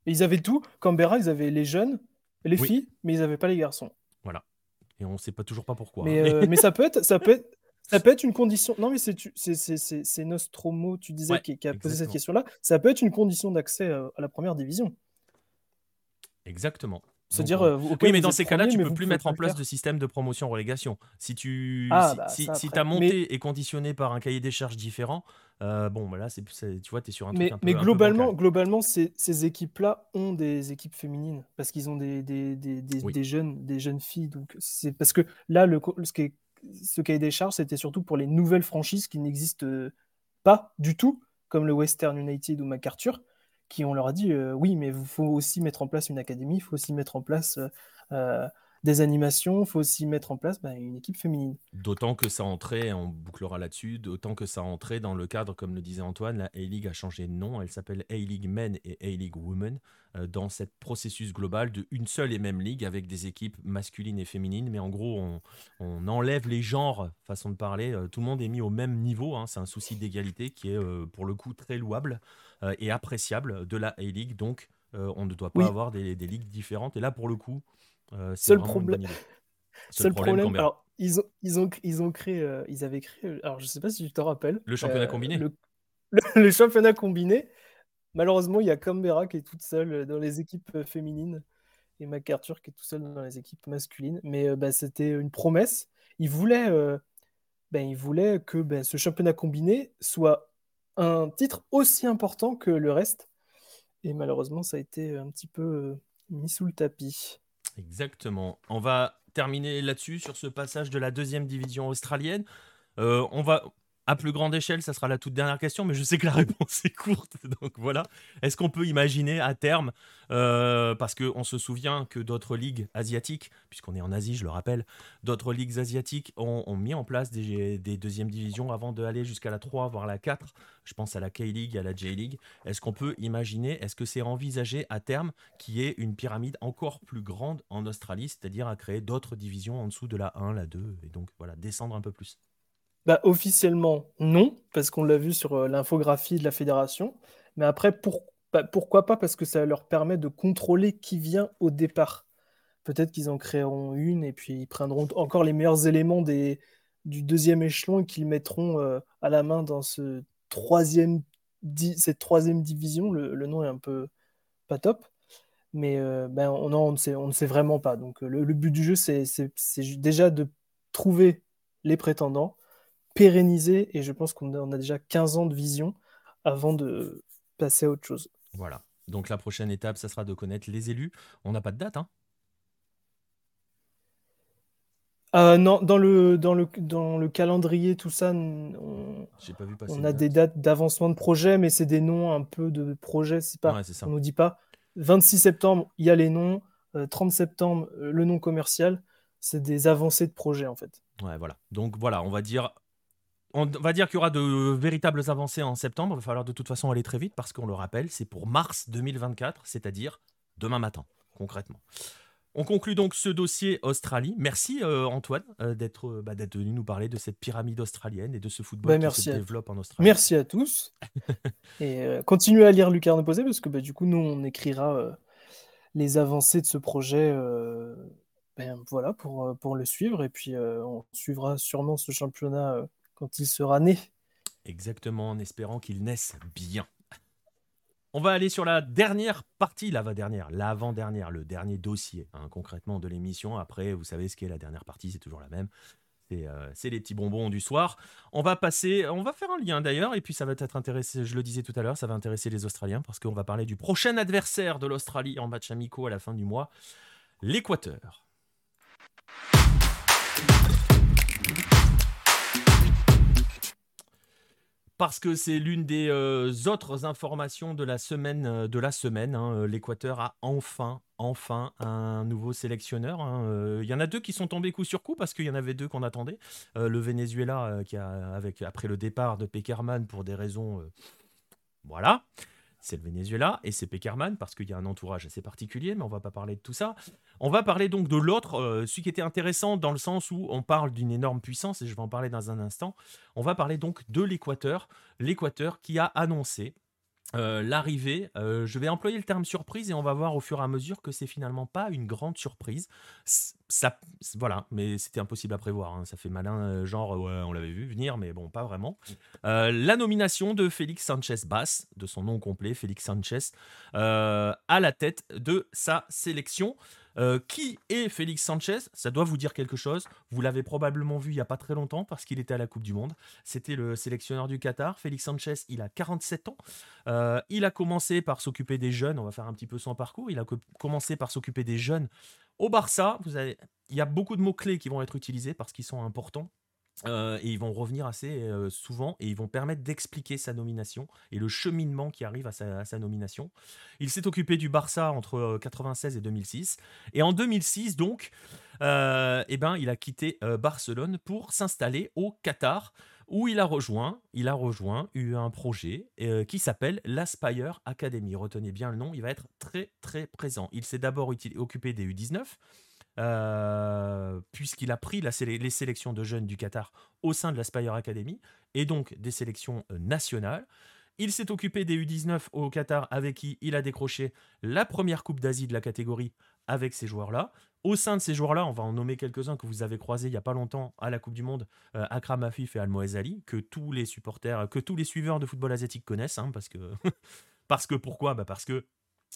ils avaient tout. Canberra, ils avaient les jeunes, les filles, mais ils n'avaient pas les garçons. Voilà et on ne sait pas toujours pas pourquoi. Mais, hein. euh, mais ça peut être, ça peut être, ça peut être une condition. Non, mais c'est Nostromo, tu disais, qui, qui, a posé cette question-là. Ça peut être une condition d'accès euh, à la première division. Exactement. Dire, euh, oui, mais dans ces cas-là, tu peux plus mettre en place de système de promotion-relégation. Si tu ah, bah, si, si, ta montée est conditionnée par un cahier des charges différent, euh, bon, bah là, c'est, tu vois, tu es sur un mais, truc un peu, Mais globalement, globalement ces, ces équipes-là ont des équipes féminines parce qu'ils ont des, des, des, des, jeunes, des jeunes filles. Donc, c'est parce que là, le, ce, qui est, ce cahier des charges, c'était surtout pour les nouvelles franchises qui n'existent pas du tout, comme le Western United ou MacArthur qui on leur a dit euh, oui, mais il faut aussi mettre en place une académie, il faut aussi mettre en place euh, euh, des animations, il faut aussi mettre en place bah, une équipe féminine. D'autant que ça entrait, on bouclera là-dessus, d'autant que ça entrait dans le cadre, comme le disait Antoine, la A-League a changé de nom, elle s'appelle A-League Men et A-League Women, dans ce processus global de une seule et même ligue avec des équipes masculines et féminines, mais en gros, on, enlève les genres, façon de parler, tout le monde est mis au même niveau, hein. c'est un souci d'égalité qui est pour le coup très louable. Euh, et appréciable de la A-League. Donc, euh, on ne doit pas avoir des, ligues différentes. Et là, pour le coup, euh, Seul problème. Seul, problème, alors, ils ont, ils ont, ils ont créé, ils avaient créé, alors je sais pas si tu te rappelles. Le championnat combiné le, championnat combiné. Malheureusement, il y a Canberra qui est toute seule dans les équipes féminines et MacArthur qui est tout seul dans les équipes masculines. Mais bah, c'était une promesse. Ils voulaient, ben, ils voulaient que ben, ce championnat combiné soit un titre aussi important que le reste. Et malheureusement, ça a été un petit peu euh, mis sous le tapis. Exactement. On va terminer là-dessus, sur ce passage de la deuxième division australienne. Euh, on va À plus grande échelle, ça sera la toute dernière question, mais je sais que la réponse est courte, donc voilà. Est-ce qu'on peut imaginer à terme, euh, parce qu'on se souvient que d'autres ligues asiatiques, puisqu'on est en Asie, je le rappelle, d'autres ligues asiatiques ont, mis en place des, des deuxièmes divisions avant d'aller jusqu'à la 3, voire la 4. Je pense à la K-League, à la J-League. Est-ce qu'on peut imaginer, est-ce que c'est envisagé à terme qu'il y ait une pyramide encore plus grande en Australie, c'est-à-dire à créer d'autres divisions en dessous de la 1, la 2, et donc voilà, descendre un peu plus? Bah, officiellement, non, parce qu'on l'a vu sur euh, l'infographie de la fédération. Mais après, bah, pourquoi pas? Parce que ça leur permet de contrôler qui vient au départ. Peut-être qu'ils en créeront une et puis ils prendront encore les meilleurs éléments des, du deuxième échelon et qu'ils mettront euh, à la main dans ce troisième cette troisième division. Le, nom est un peu pas top. Mais euh, ben, on, ne sait vraiment pas. Donc le but du jeu, c'est déjà de trouver les prétendants pérenniser et je pense qu'on a, déjà 15 ans de vision avant de passer à autre chose. Voilà. Donc la prochaine étape, ça sera de connaître les élus. On n'a pas de date, hein? Euh, non, dans le, dans, le, dans le calendrier, tout ça, on, pas vu on a des dates d'avancement de projet, mais c'est des noms un peu de projets. C'est pas, on nous dit pas 26 septembre, il y a les noms, 30 euh, septembre, euh, le nom commercial. C'est des avancées de projet en fait. Ouais, voilà. Donc voilà, on va dire on va dire qu'il y aura de véritables avancées en septembre. Il va falloir de toute façon aller très vite parce qu'on le rappelle, c'est pour mars 2024, c'est-à-dire demain matin, concrètement. On conclut donc ce dossier Australie. Merci euh, Antoine euh, euh, bah, d'être venu nous parler de cette pyramide australienne et de ce football bah, qui se développe en Australie. Merci à tous. et continuez à lire Lucarne Posé parce que bah, du coup, nous, on écrira les avancées de ce projet ben, voilà, pour, pour le suivre. Et puis, on suivra sûrement ce championnat quand il sera né. Exactement, en espérant qu'il naisse bien. On va aller sur la dernière partie, l'avant-dernière, l'avant-dernière, le dernier dossier, hein, concrètement, de l'émission. Après, vous savez ce qu'est la dernière partie, c'est toujours la même. Euh, c'est les petits bonbons du soir. On va passer, on va faire un lien d'ailleurs, et puis ça va être intéressé, je le disais tout à l'heure, ça va intéresser les Australiens, parce qu'on va parler du prochain adversaire de l'Australie en match amicaux à la fin du mois, l'Équateur. Parce que c'est l'une des euh, autres informations de la semaine. Euh, de la semaine, hein, euh, l'Équateur a enfin, enfin un nouveau sélectionneur. Hein, il y en a deux qui sont tombés coup sur coup parce qu'il y en avait deux qu'on attendait. le Venezuela qui a, avec après le départ de Peckerman pour des raisons, voilà c'est le Venezuela et c'est Peckerman parce qu'il y a un entourage assez particulier, mais on va pas parler de tout ça. On va parler donc de l'autre, euh, celui qui était intéressant dans le sens où on parle d'une énorme puissance et je vais en parler dans un instant. On va parler donc de l'Équateur, l'Équateur qui a annoncé euh, l'arrivée, euh, je vais employer le terme surprise et on va voir au fur et à mesure que c'est finalement pas une grande surprise. Ça, voilà, mais c'était impossible à prévoir. Hein. Ça fait malin, euh, genre on l'avait vu venir, mais bon, pas vraiment. la nomination de Félix Sanchez Bass, de son nom complet, Félix Sanchez, à la tête de sa sélection. Euh, qui est Félix Sanchez? Ça doit vous dire quelque chose. Vous l'avez probablement vu il n'y a pas très longtemps parce qu'il était à la Coupe du Monde. C'était le sélectionneur du Qatar. Félix Sanchez, il a 47 ans. Euh, il a commencé par s'occuper des jeunes. On va faire un petit peu son parcours. Il a commencé par s'occuper des jeunes au Barça. Il y a beaucoup de mots-clés qui vont être utilisés parce qu'ils sont importants. Euh, et ils vont revenir assez euh, souvent et ils vont permettre d'expliquer sa nomination et le cheminement qui arrive à sa, nomination. Il s'est occupé du Barça entre 96 euh, et 2006. Et en 2006, donc, eh ben, il a quitté Barcelone pour s'installer au Qatar où il a rejoint, il a rejoint un projet qui s'appelle l'Aspire Academy. Retenez bien le nom, il va être très très présent. Il s'est d'abord occupé des U19, euh, puisqu'il a pris les sélections de jeunes du Qatar au sein de la Spire Academy, et donc des sélections euh, nationales. Il s'est occupé des U19 au Qatar, avec qui il a décroché la première Coupe d'Asie de la catégorie avec ces joueurs-là. Au sein de ces joueurs-là, on va en nommer quelques-uns que vous avez croisés il n'y a pas longtemps à la Coupe du Monde, euh, Akram Afif et Almoez Ali, que tous les supporters, que tous les suiveurs de football asiatique connaissent, hein, parce que parce que pourquoi? Bah Parce que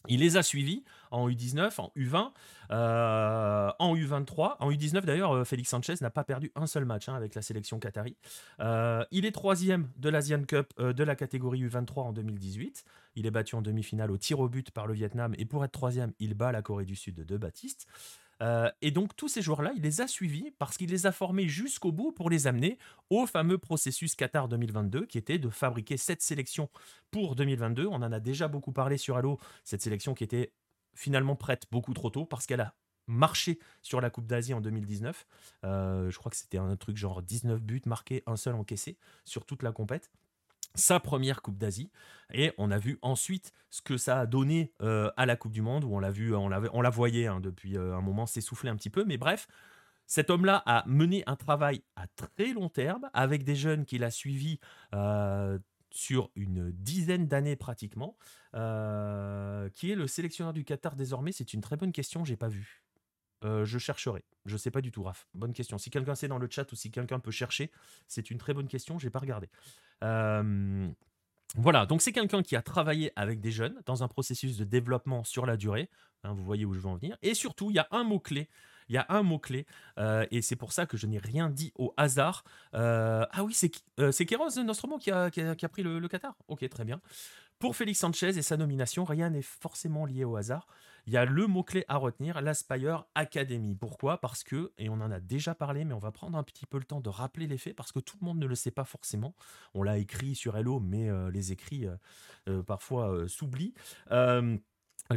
il les a suivis en U19, en U20, euh, en U23. En U19, d'ailleurs, euh, Félix Sanchez n'a pas perdu un seul match hein, avec la sélection qatari. Euh, il est troisième de l'Asian Cup de la catégorie U23 en 2018. Il est battu en demi-finale au tir au but par le Vietnam. Et pour être troisième, il bat la Corée du Sud de Baptiste. Et donc tous ces joueurs-là, il les a suivis parce qu'il les a formés jusqu'au bout pour les amener au fameux processus Qatar 2022 qui était de fabriquer cette sélection pour 2022. On en a déjà beaucoup parlé sur Halo, cette sélection qui était finalement prête beaucoup trop tôt parce qu'elle a marché sur la Coupe d'Asie en 2019. je crois que c'était un truc genre 19 buts marqués, un seul encaissé sur toute la compète sa première Coupe d'Asie. Et on a vu ensuite ce que ça a donné euh, à la Coupe du Monde, où on l'a vu, on, on la voyait hein, depuis euh, un moment s'essouffler un petit peu. Mais bref, cet homme-là a mené un travail à très long terme avec des jeunes qu'il a suivis euh, sur une dizaine d'années pratiquement. qui est le sélectionneur du Qatar désormais C'est une très bonne question, j'ai pas vu. Je chercherai. Je sais pas du tout, Raph. Bonne question. Si quelqu'un sait dans le chat ou si quelqu'un peut chercher, c'est une très bonne question. J'ai pas regardé. voilà, donc c'est quelqu'un qui a travaillé avec des jeunes dans un processus de développement sur la durée. Hein, vous voyez où je veux en venir. Et surtout, il y a un mot-clé. Il y a un mot-clé, et c'est pour ça que je n'ai rien dit au hasard. ah oui, c'est euh, Kéros Nostromo qui a, qui, a, qui a pris le, le Qatar? Ok, très bien. Pour Félix Sanchez et sa nomination, rien n'est forcément lié au hasard il y a le mot-clé à retenir, l'Aspire Academy. Pourquoi? Parce que, et on en a déjà parlé, mais on va prendre un petit peu le temps de rappeler les faits, parce que tout le monde ne le sait pas forcément. On l'a écrit sur Hello, mais euh, les écrits euh, euh, parfois s'oublient.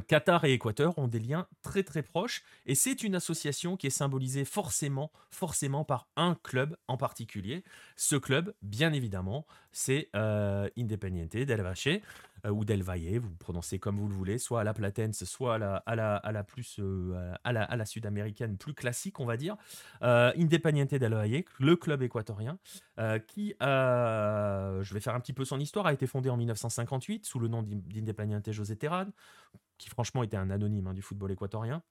Qatar et Équateur ont des liens très très proches et c'est une association qui est symbolisée forcément, forcément par un club en particulier. Ce club, bien évidemment, c'est Independiente del Valle ou del Valle, vous prononcez comme vous le voulez, soit à la Platense, soit à la, plus euh, à la, sud-américaine plus classique, on va dire. Independiente del Valle, le club équatorien, qui, je vais faire un petit peu son histoire, a été fondé en 1958 sous le nom d'Independiente José Terran qui franchement était un anonyme hein, du football équatorien,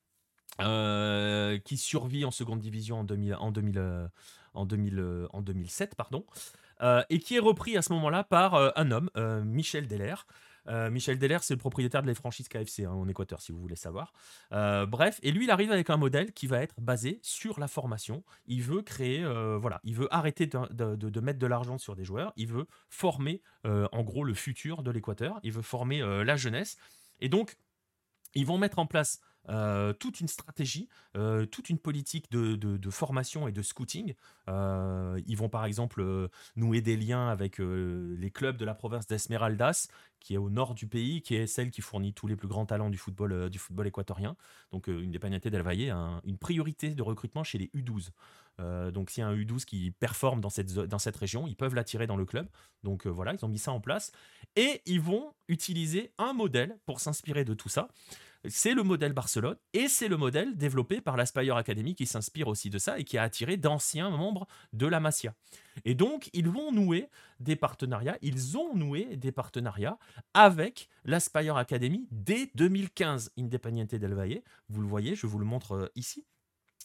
euh, qui survit en seconde division en, 2000, en, 2000, en, 2000, euh, en 2007, pardon, euh, et qui est repris à ce moment-là par un homme, Michel Deller. Michel Deller, c'est le propriétaire de les franchises KFC hein, en Équateur, si vous voulez savoir. bref, et lui, il arrive avec un modèle qui va être basé sur la formation. Il veut créer, voilà, il veut arrêter de, de mettre de l'argent sur des joueurs. Il veut former, en gros, le futur de l'Équateur. Il veut former la jeunesse. Et donc, ils vont mettre en place euh, toute une stratégie, euh, toute une politique de, formation et de scouting. Euh, ils vont par exemple nouer des liens avec les clubs de la province d'Esmeraldas, qui est au nord du pays, qui est celle qui fournit tous les plus grands talents du football, du football équatorien. Donc une des del Valle a une priorité de recrutement chez les U12. donc s'il y a un U12 qui performe dans cette, dans cette région, ils peuvent l'attirer dans le club. Donc voilà, ils ont mis ça en place. Et ils vont utiliser un modèle pour s'inspirer de tout ça. C'est le modèle Barcelone et c'est le modèle développé par l'Aspire Academy qui s'inspire aussi de ça et qui a attiré d'anciens membres de la Masia. Et donc, ils vont nouer des partenariats, ils ont noué des partenariats avec l'Aspire Academy dès 2015, Independiente del Valle. Vous le voyez, je vous le montre euh, ici.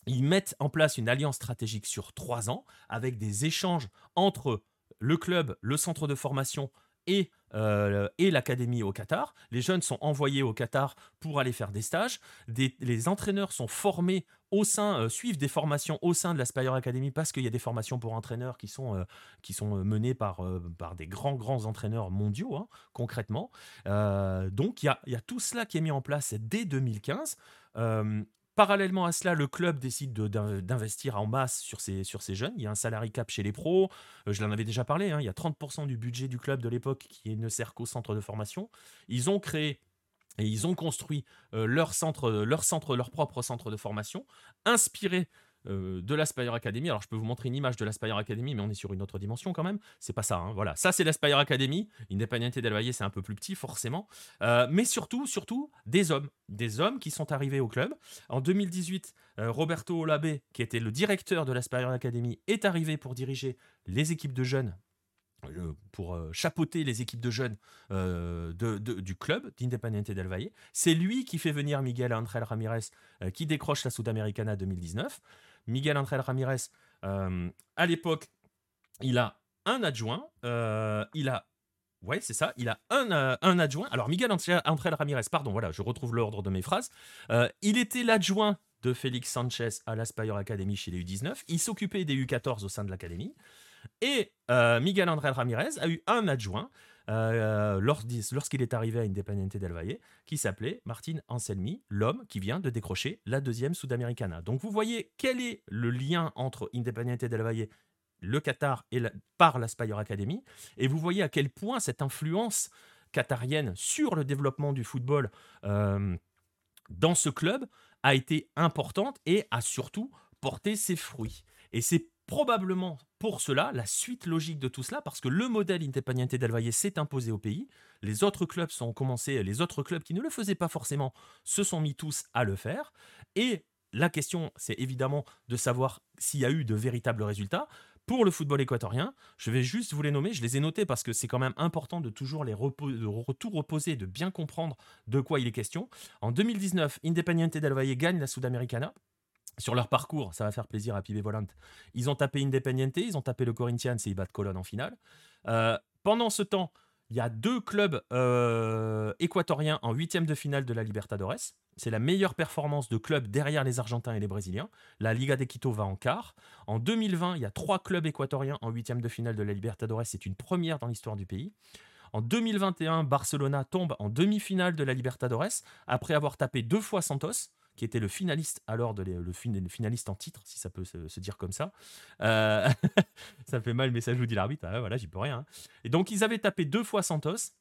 Ils mettent en place une alliance stratégique sur trois ans avec des échanges entre le club, le centre de formation, et, euh, et l'académie au Qatar. Les jeunes sont envoyés au Qatar pour aller faire des stages. les entraîneurs sont formés au sein, euh, suivent des formations au sein de la Spire Academy parce qu'il y a des formations pour entraîneurs qui sont, euh, qui sont menées par, par des grands, grands entraîneurs mondiaux, hein, concrètement. donc il y a, y a, tout cela qui est mis en place dès 2015. Parallèlement à cela, le club décide d'investir en masse sur ces, jeunes. Il y a un salary cap chez les pros. Euh, je l'en avais déjà parlé. Hein. il y a 30% du budget du club de l'époque qui ne sert qu'au centre de formation. Ils ont créé et ils ont construit euh, leur propre centre de formation, inspiré euh, de l'Aspire Academy. Alors, je peux vous montrer une image de l'Aspire Academy, mais on est sur une autre dimension quand même. C'est pas ça. Hein. Voilà, ça c'est l'Aspire Academy. Independiente del Valle, c'est un peu plus petit, forcément. Euh, mais surtout, surtout, des hommes. Des hommes qui sont arrivés au club. En 2018, euh, Roberto Olabe, qui était le directeur de l'Aspire Academy, est arrivé pour diriger les équipes de jeunes pour chapeauter les équipes de jeunes du club d'Independiente del Valle. C'est lui qui fait venir Miguel André Ramirez, qui décroche la Sudamericana 2019. Miguel André Ramirez, euh, à l'époque, il a un adjoint, euh, il a Ouais, c'est ça. Il a un, euh, un adjoint. Alors, Miguel André Ramirez, pardon, voilà, je retrouve l'ordre de mes phrases. il était l'adjoint de Félix Sanchez à l'Aspire Academy chez les U19. Il s'occupait des U14 au sein de l'académie. Et Miguel André Ramirez a eu un adjoint euh, lorsqu'il est arrivé à Independiente del Valle, qui s'appelait Martin Anselmi, l'homme qui vient de décrocher la deuxième Sudamericana. Donc vous voyez quel est le lien entre Independiente del Valle, le Qatar et par la Spire Academy, et vous voyez à quel point cette influence qatarienne sur le développement du football euh, dans ce club a été importante et a surtout porté ses fruits. Et c'est probablement pour cela la suite logique de tout cela, parce que le modèle Independiente del Valle s'est imposé au pays. Les autres clubs sont les autres clubs qui ne le faisaient pas forcément se sont mis tous à le faire. Et la question, c'est évidemment de savoir s'il y a eu de véritables résultats. Pour le football équatorien, je vais juste vous les nommer, je les ai notés parce que c'est quand même important de toujours les retour reposer, de bien comprendre de quoi il est question. En 2019, Independiente del Valle gagne la Sudamericana sur leur parcours, ça va faire plaisir à Pibe Volante. Ils ont tapé Independiente, ils ont tapé le Corinthians et ils battent Colonne en finale. Euh, pendant ce temps, il y a deux clubs euh, équatoriens en huitième de finale de la Libertadores. C'est la meilleure performance de club derrière les Argentins et les Brésiliens. La Liga de Quito va en quart. En 2020, il y a trois clubs équatoriens en huitième de finale de la Libertadores. C'est une première dans l'histoire du pays. En 2021, Barcelona tombe en demi-finale de la Libertadores après avoir tapé deux fois Santos qui était le finaliste alors de le, finaliste en titre, si ça peut se, dire comme ça. Euh, ça fait mal, mais ça joue dit l'arbitre. Ah, voilà, j'y peux rien. Hein. Et donc ils avaient tapé deux fois Santos.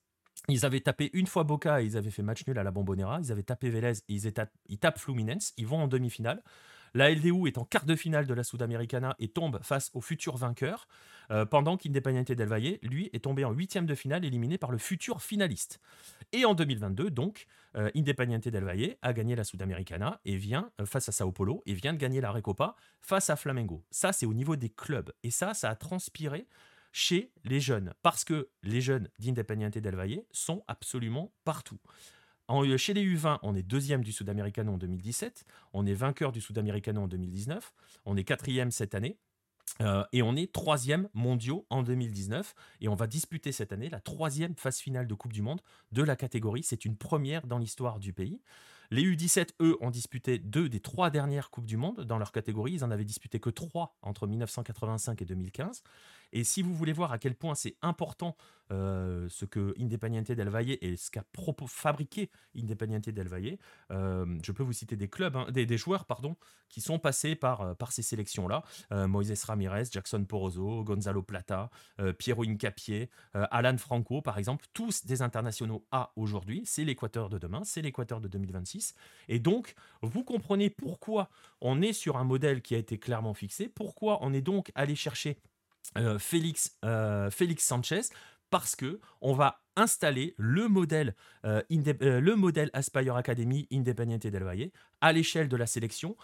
Ils avaient tapé une fois Boca et ils avaient fait match nul à la Bombonera. Ils avaient tapé Vélez ils, ils tapent Fluminense. Ils vont en demi-finale. La LDU est en quart de finale de la Sudamericana et tombe face au futur vainqueur, euh, pendant qu'Independiente del Valle, lui, est tombé en huitième de finale, éliminé par le futur finaliste. Et en 2022, donc, euh, Independiente del Valle a gagné la Sudamericana et vient euh, face à Sao Paulo et vient de gagner la Recopa face à Flamengo. Ça, c'est au niveau des clubs. Et ça, ça a transpiré chez les jeunes, parce que les jeunes d'Independiente del Valle sont absolument partout. En, chez les U20, on est deuxième du Sud-Americano en 2017, on est vainqueur du Sud-Americano en 2019, on est quatrième cette année, euh, et on est troisième mondiaux en 2019 et on va disputer cette année la troisième phase finale de Coupe du Monde de la catégorie. C'est une première dans l'histoire du pays. Les U17, eux, ont disputé deux des trois dernières Coupes du Monde dans leur catégorie. Ils en avaient disputé que trois entre 1985 et 2015. Et si vous voulez voir à quel point c'est important euh, ce que Independiente del Valle et ce qu'a fabriqué Independiente del Valle, euh, je peux vous citer des clubs, hein, des, joueurs pardon, qui sont passés par, euh, par ces sélections-là. Moises Ramirez, Jackson Porozo, Gonzalo Plata, Piero Incapié, Alan Franco par exemple, tous des internationaux A aujourd'hui. C'est l'Équateur de demain, c'est l'Équateur de 2026. Et donc, vous comprenez pourquoi on est sur un modèle qui a été clairement fixé, pourquoi on est donc allé chercher euh, Félix, euh, Félix Sanchez parce que on va installer le modèle, euh, le modèle Aspire Academy Independiente del Valle à l'échelle de la sélection.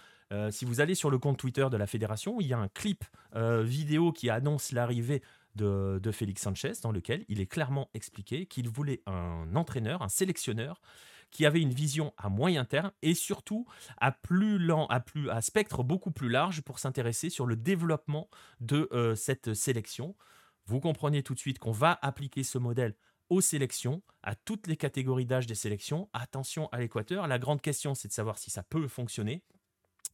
si vous allez sur le compte Twitter de la fédération, il y a un clip vidéo qui annonce l'arrivée de, de, Félix Sanchez dans lequel il est clairement expliqué qu'il voulait un entraîneur, un sélectionneur qui avait une vision à moyen terme et surtout à plus lent, à plus à spectre beaucoup plus large pour s'intéresser sur le développement de euh, cette sélection. Vous comprenez tout de suite qu'on va appliquer ce modèle aux sélections, à toutes les catégories d'âge des sélections. Attention à l'Équateur. La grande question, c'est de savoir si ça peut fonctionner.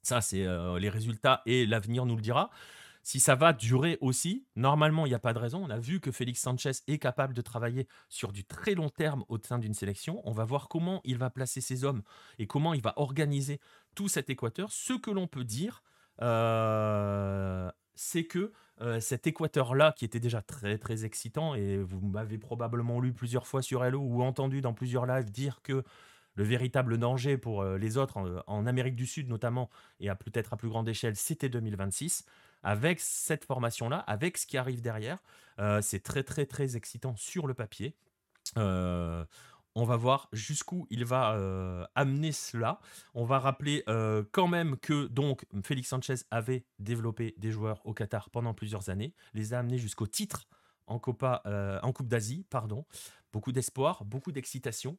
Ça, c'est euh, les résultats et l'avenir nous le dira. Si ça va durer aussi, normalement, il n'y a pas de raison. On a vu que Félix Sanchez est capable de travailler sur du très long terme au sein d'une sélection. On va voir comment il va placer ses hommes et comment il va organiser tout cet Équateur. Ce que l'on peut dire, euh, c'est que euh, cet Équateur-là, qui était déjà très très excitant, et vous m'avez probablement lu plusieurs fois sur Hello ou entendu dans plusieurs lives dire que le véritable danger pour euh, les autres, en, en, Amérique du Sud notamment, et à peut-être à plus grande échelle, c'était 2026 avec cette formation-là, avec ce qui arrive derrière. Euh, c'est très très très excitant sur le papier. Euh, on va voir jusqu'où il va euh, amener cela. On va rappeler quand même que donc Félix Sanchez avait développé des joueurs au Qatar pendant plusieurs années, les a amenés jusqu'au titre en, en Coupe d'Asie, pardon. Beaucoup d'espoir, beaucoup d'excitation.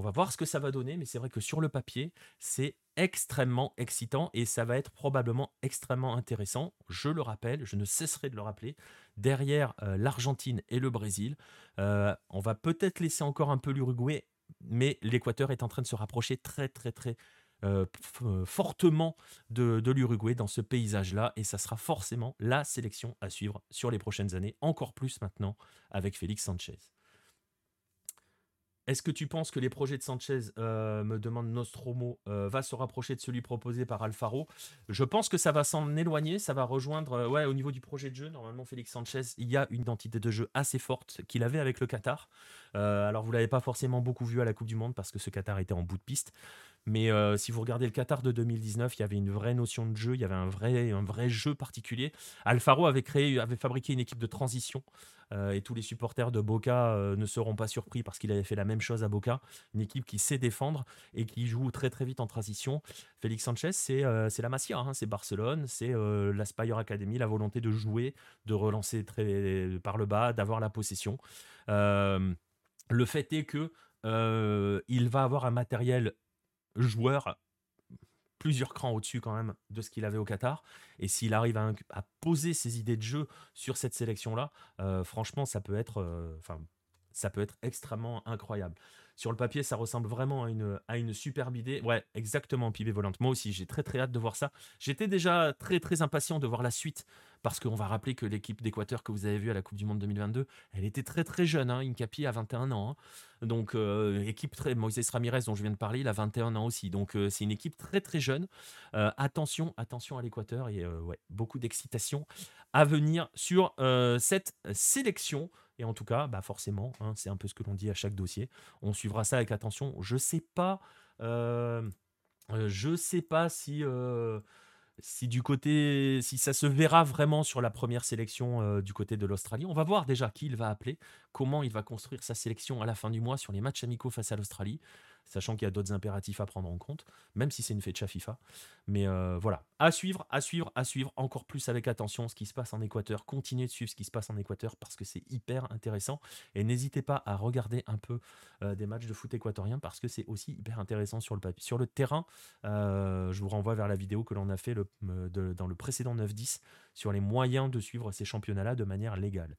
On va voir ce que ça va donner, mais c'est vrai que sur le papier, c'est extrêmement excitant et ça va être probablement extrêmement intéressant. Je le rappelle, je ne cesserai de le rappeler, derrière euh, l'Argentine et le Brésil, euh, on va peut-être laisser encore un peu l'Uruguay, mais l'Équateur est en train de se rapprocher très très très euh, fortement de, de l'Uruguay dans ce paysage-là et ça sera forcément la sélection à suivre sur les prochaines années, encore plus maintenant avec Félix Sanchez. Est-ce que tu penses que les projets de Sanchez, euh, me demande Nostromo, euh, va se rapprocher de celui proposé par Alfaro? Je pense que ça va s'en éloigner, ça va rejoindre, euh, ouais, au niveau du projet de jeu, normalement Félix Sanchez, il y a une identité de jeu assez forte qu'il avait avec le Qatar. alors vous l'avez pas forcément beaucoup vu à la Coupe du Monde parce que ce Qatar était en bout de piste, mais si vous regardez le Qatar de 2019, il y avait une vraie notion de jeu, il y avait un vrai, un vrai jeu particulier. Alfaro avait créé, avait fabriqué une équipe de transition euh, et tous les supporters de Boca euh, ne seront pas surpris parce qu'il avait fait la même chose à Boca. Une équipe qui sait défendre et qui joue très très vite en transition. Félix Sanchez, c'est euh, la Masia, hein, c'est Barcelone, c'est la Spire Academy, la volonté de jouer, de relancer très, par le bas, d'avoir la possession. le fait est que il va avoir un matériel joueur plusieurs crans au-dessus quand même de ce qu'il avait au Qatar. Et s'il arrive à, poser ses idées de jeu sur cette sélection-là, euh, franchement, ça peut être, euh, ça peut être extrêmement incroyable. Sur le papier, ça ressemble vraiment à une, superbe idée. Ouais, exactement, Pivet Volante. Moi aussi, j'ai très très hâte de voir ça. J'étais déjà très très impatient de voir la suite parce qu'on va rappeler que l'équipe d'Équateur que vous avez vue à la Coupe du Monde 2022, elle était très très jeune, hein, Incapi à 21 ans. Hein. Donc, euh, équipe très. Moïse Ramirez, dont je viens de parler, il a 21 ans aussi. Donc, euh, c'est une équipe très très jeune. Euh, attention, attention à l'Équateur et ouais, beaucoup d'excitation à venir sur cette sélection. Et en tout cas, bah forcément, hein, c'est un peu ce que l'on dit à chaque dossier. On suivra ça avec attention. Je sais pas. je sais pas si si du côté, si ça se verra vraiment sur la première sélection euh, du côté de l'Australie, on va voir déjà qui il va appeler, comment il va construire sa sélection à la fin du mois sur les matchs amicaux face à l'Australie sachant qu'il y a d'autres impératifs à prendre en compte, même si c'est une fête FIFA. Mais euh, voilà, à suivre, à suivre, à suivre, encore plus avec attention ce qui se passe en Équateur. Continuez de suivre ce qui se passe en Équateur parce que c'est hyper intéressant. Et n'hésitez pas à regarder un peu euh, des matchs de foot équatorien parce que c'est aussi hyper intéressant sur le. Sur le terrain, euh, je vous renvoie vers la vidéo que l'on a fait dans le précédent 9-10 sur les moyens de suivre ces championnats-là de manière légale.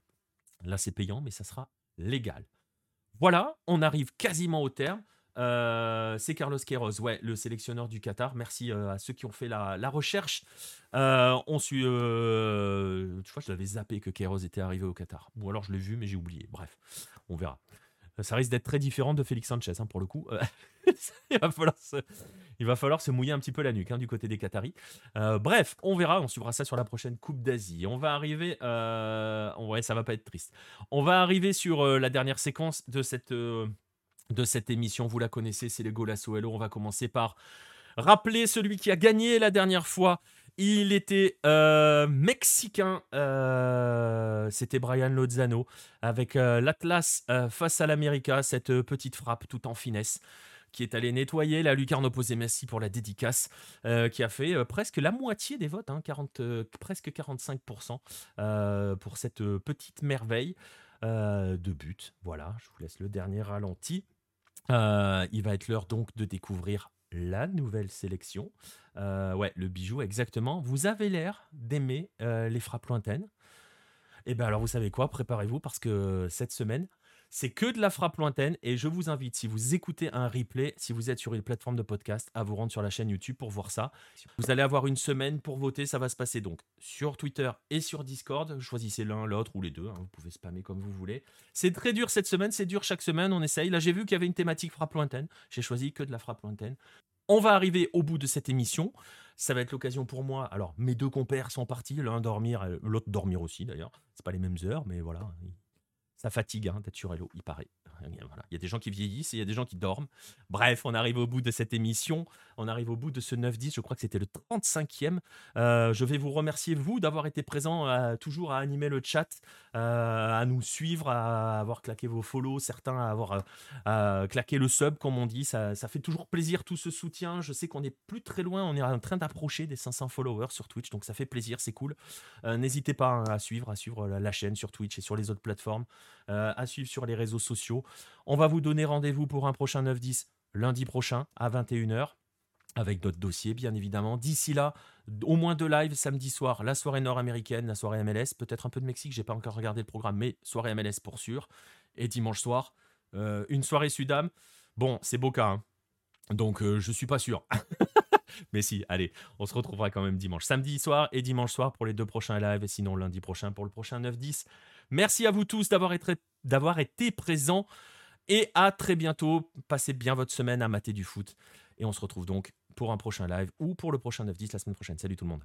Là, c'est payant, mais ça sera légal. Voilà, on arrive quasiment au terme. Euh, c'est Carlos Queiroz, ouais, le sélectionneur du Qatar. Merci euh, à ceux qui ont fait la, recherche. Euh, on suit. tu vois, je l'avais zappé que Queiroz était arrivé au Qatar. Ou alors je l'ai vu, mais j'ai oublié. Bref, on verra. Ça risque d'être très différent de Félix Sanchez, hein, pour le coup. il, va falloir se, mouiller un petit peu la nuque hein, du côté des Qataris. bref, on verra. On suivra ça sur la prochaine Coupe d'Asie. On va arriver. ouais, ça va pas être triste. On va arriver sur la dernière séquence de cette de cette émission. Vous la connaissez, c'est les Golasso Hello. On va commencer par rappeler celui qui a gagné la dernière fois. Il était euh, mexicain, euh, c'était Brian Lozano, avec euh, l'Atlas face à l'América, cette petite frappe tout en finesse qui est allé nettoyer la lucarne opposée Messi pour la dédicace, qui a fait presque la moitié des votes, hein, 40, presque 45% pour cette petite merveille de but. Voilà, je vous laisse le dernier ralenti. Euh, il va être l'heure donc de découvrir la nouvelle sélection. Euh, ouais, le bijou, exactement. Vous avez l'air d'aimer euh, les frappes lointaines. Et eh bien alors vous savez quoi, préparez-vous parce que cette semaine, c'est que de la frappe lointaine et je vous invite, si vous écoutez un replay, si vous êtes sur une plateforme de podcast, à vous rendre sur la chaîne YouTube pour voir ça. Vous allez avoir une semaine pour voter, ça va se passer donc sur Twitter et sur Discord. Choisissez l'un, l'autre ou les deux, hein. vous pouvez spammer comme vous voulez. C'est très dur cette semaine, c'est dur chaque semaine, on essaye. Là j'ai vu qu'il y avait une thématique frappe lointaine, j'ai choisi que de la frappe lointaine. On va arriver au bout de cette émission. Ça va être l'occasion pour moi. Alors, mes deux compères sont partis, l'un dormir, l'autre dormir aussi d'ailleurs. C'est pas les mêmes heures, mais voilà, ça fatigue hein, d'être sur Hello, il paraît. Il y a des gens qui vieillissent et il y a des gens qui dorment. Bref, on arrive au bout de cette émission. On arrive au bout de ce 9-10. Je crois que c'était le 35e. Euh, je vais vous remercier, vous, d'avoir été présent, euh, toujours à animer le chat, euh, à nous suivre, à avoir claqué vos follow, certains à avoir claqué le sub, comme on dit. Ça, fait toujours plaisir, tout ce soutien. Je sais qu'on est plus très loin. On est en train d'approcher des 500 followers sur Twitch. Donc ça fait plaisir, c'est cool. N'hésitez pas hein, à suivre, à suivre la chaîne sur Twitch et sur les autres plateformes, à suivre sur les réseaux sociaux. On va vous donner rendez-vous pour un prochain 9-10 lundi prochain à 21h avec d'autres dossiers, bien évidemment. D'ici là, au moins deux lives samedi soir, la soirée nord-américaine, la soirée MLS, peut-être un peu de Mexique, j'ai pas encore regardé le programme, mais soirée MLS pour sûr. Et dimanche soir, euh, une soirée Sudam. Bon, c'est Boca, hein. donc euh, je suis pas sûr. mais si, allez, on se retrouvera quand même dimanche. Samedi soir et dimanche soir pour les deux prochains lives, et sinon lundi prochain pour le prochain 9-10. Merci à vous tous d'avoir été, présents. Et à très bientôt. Passez bien votre semaine à mater du foot. Et on se retrouve donc pour un prochain live ou pour le prochain 9-10 la semaine prochaine. Salut tout le monde.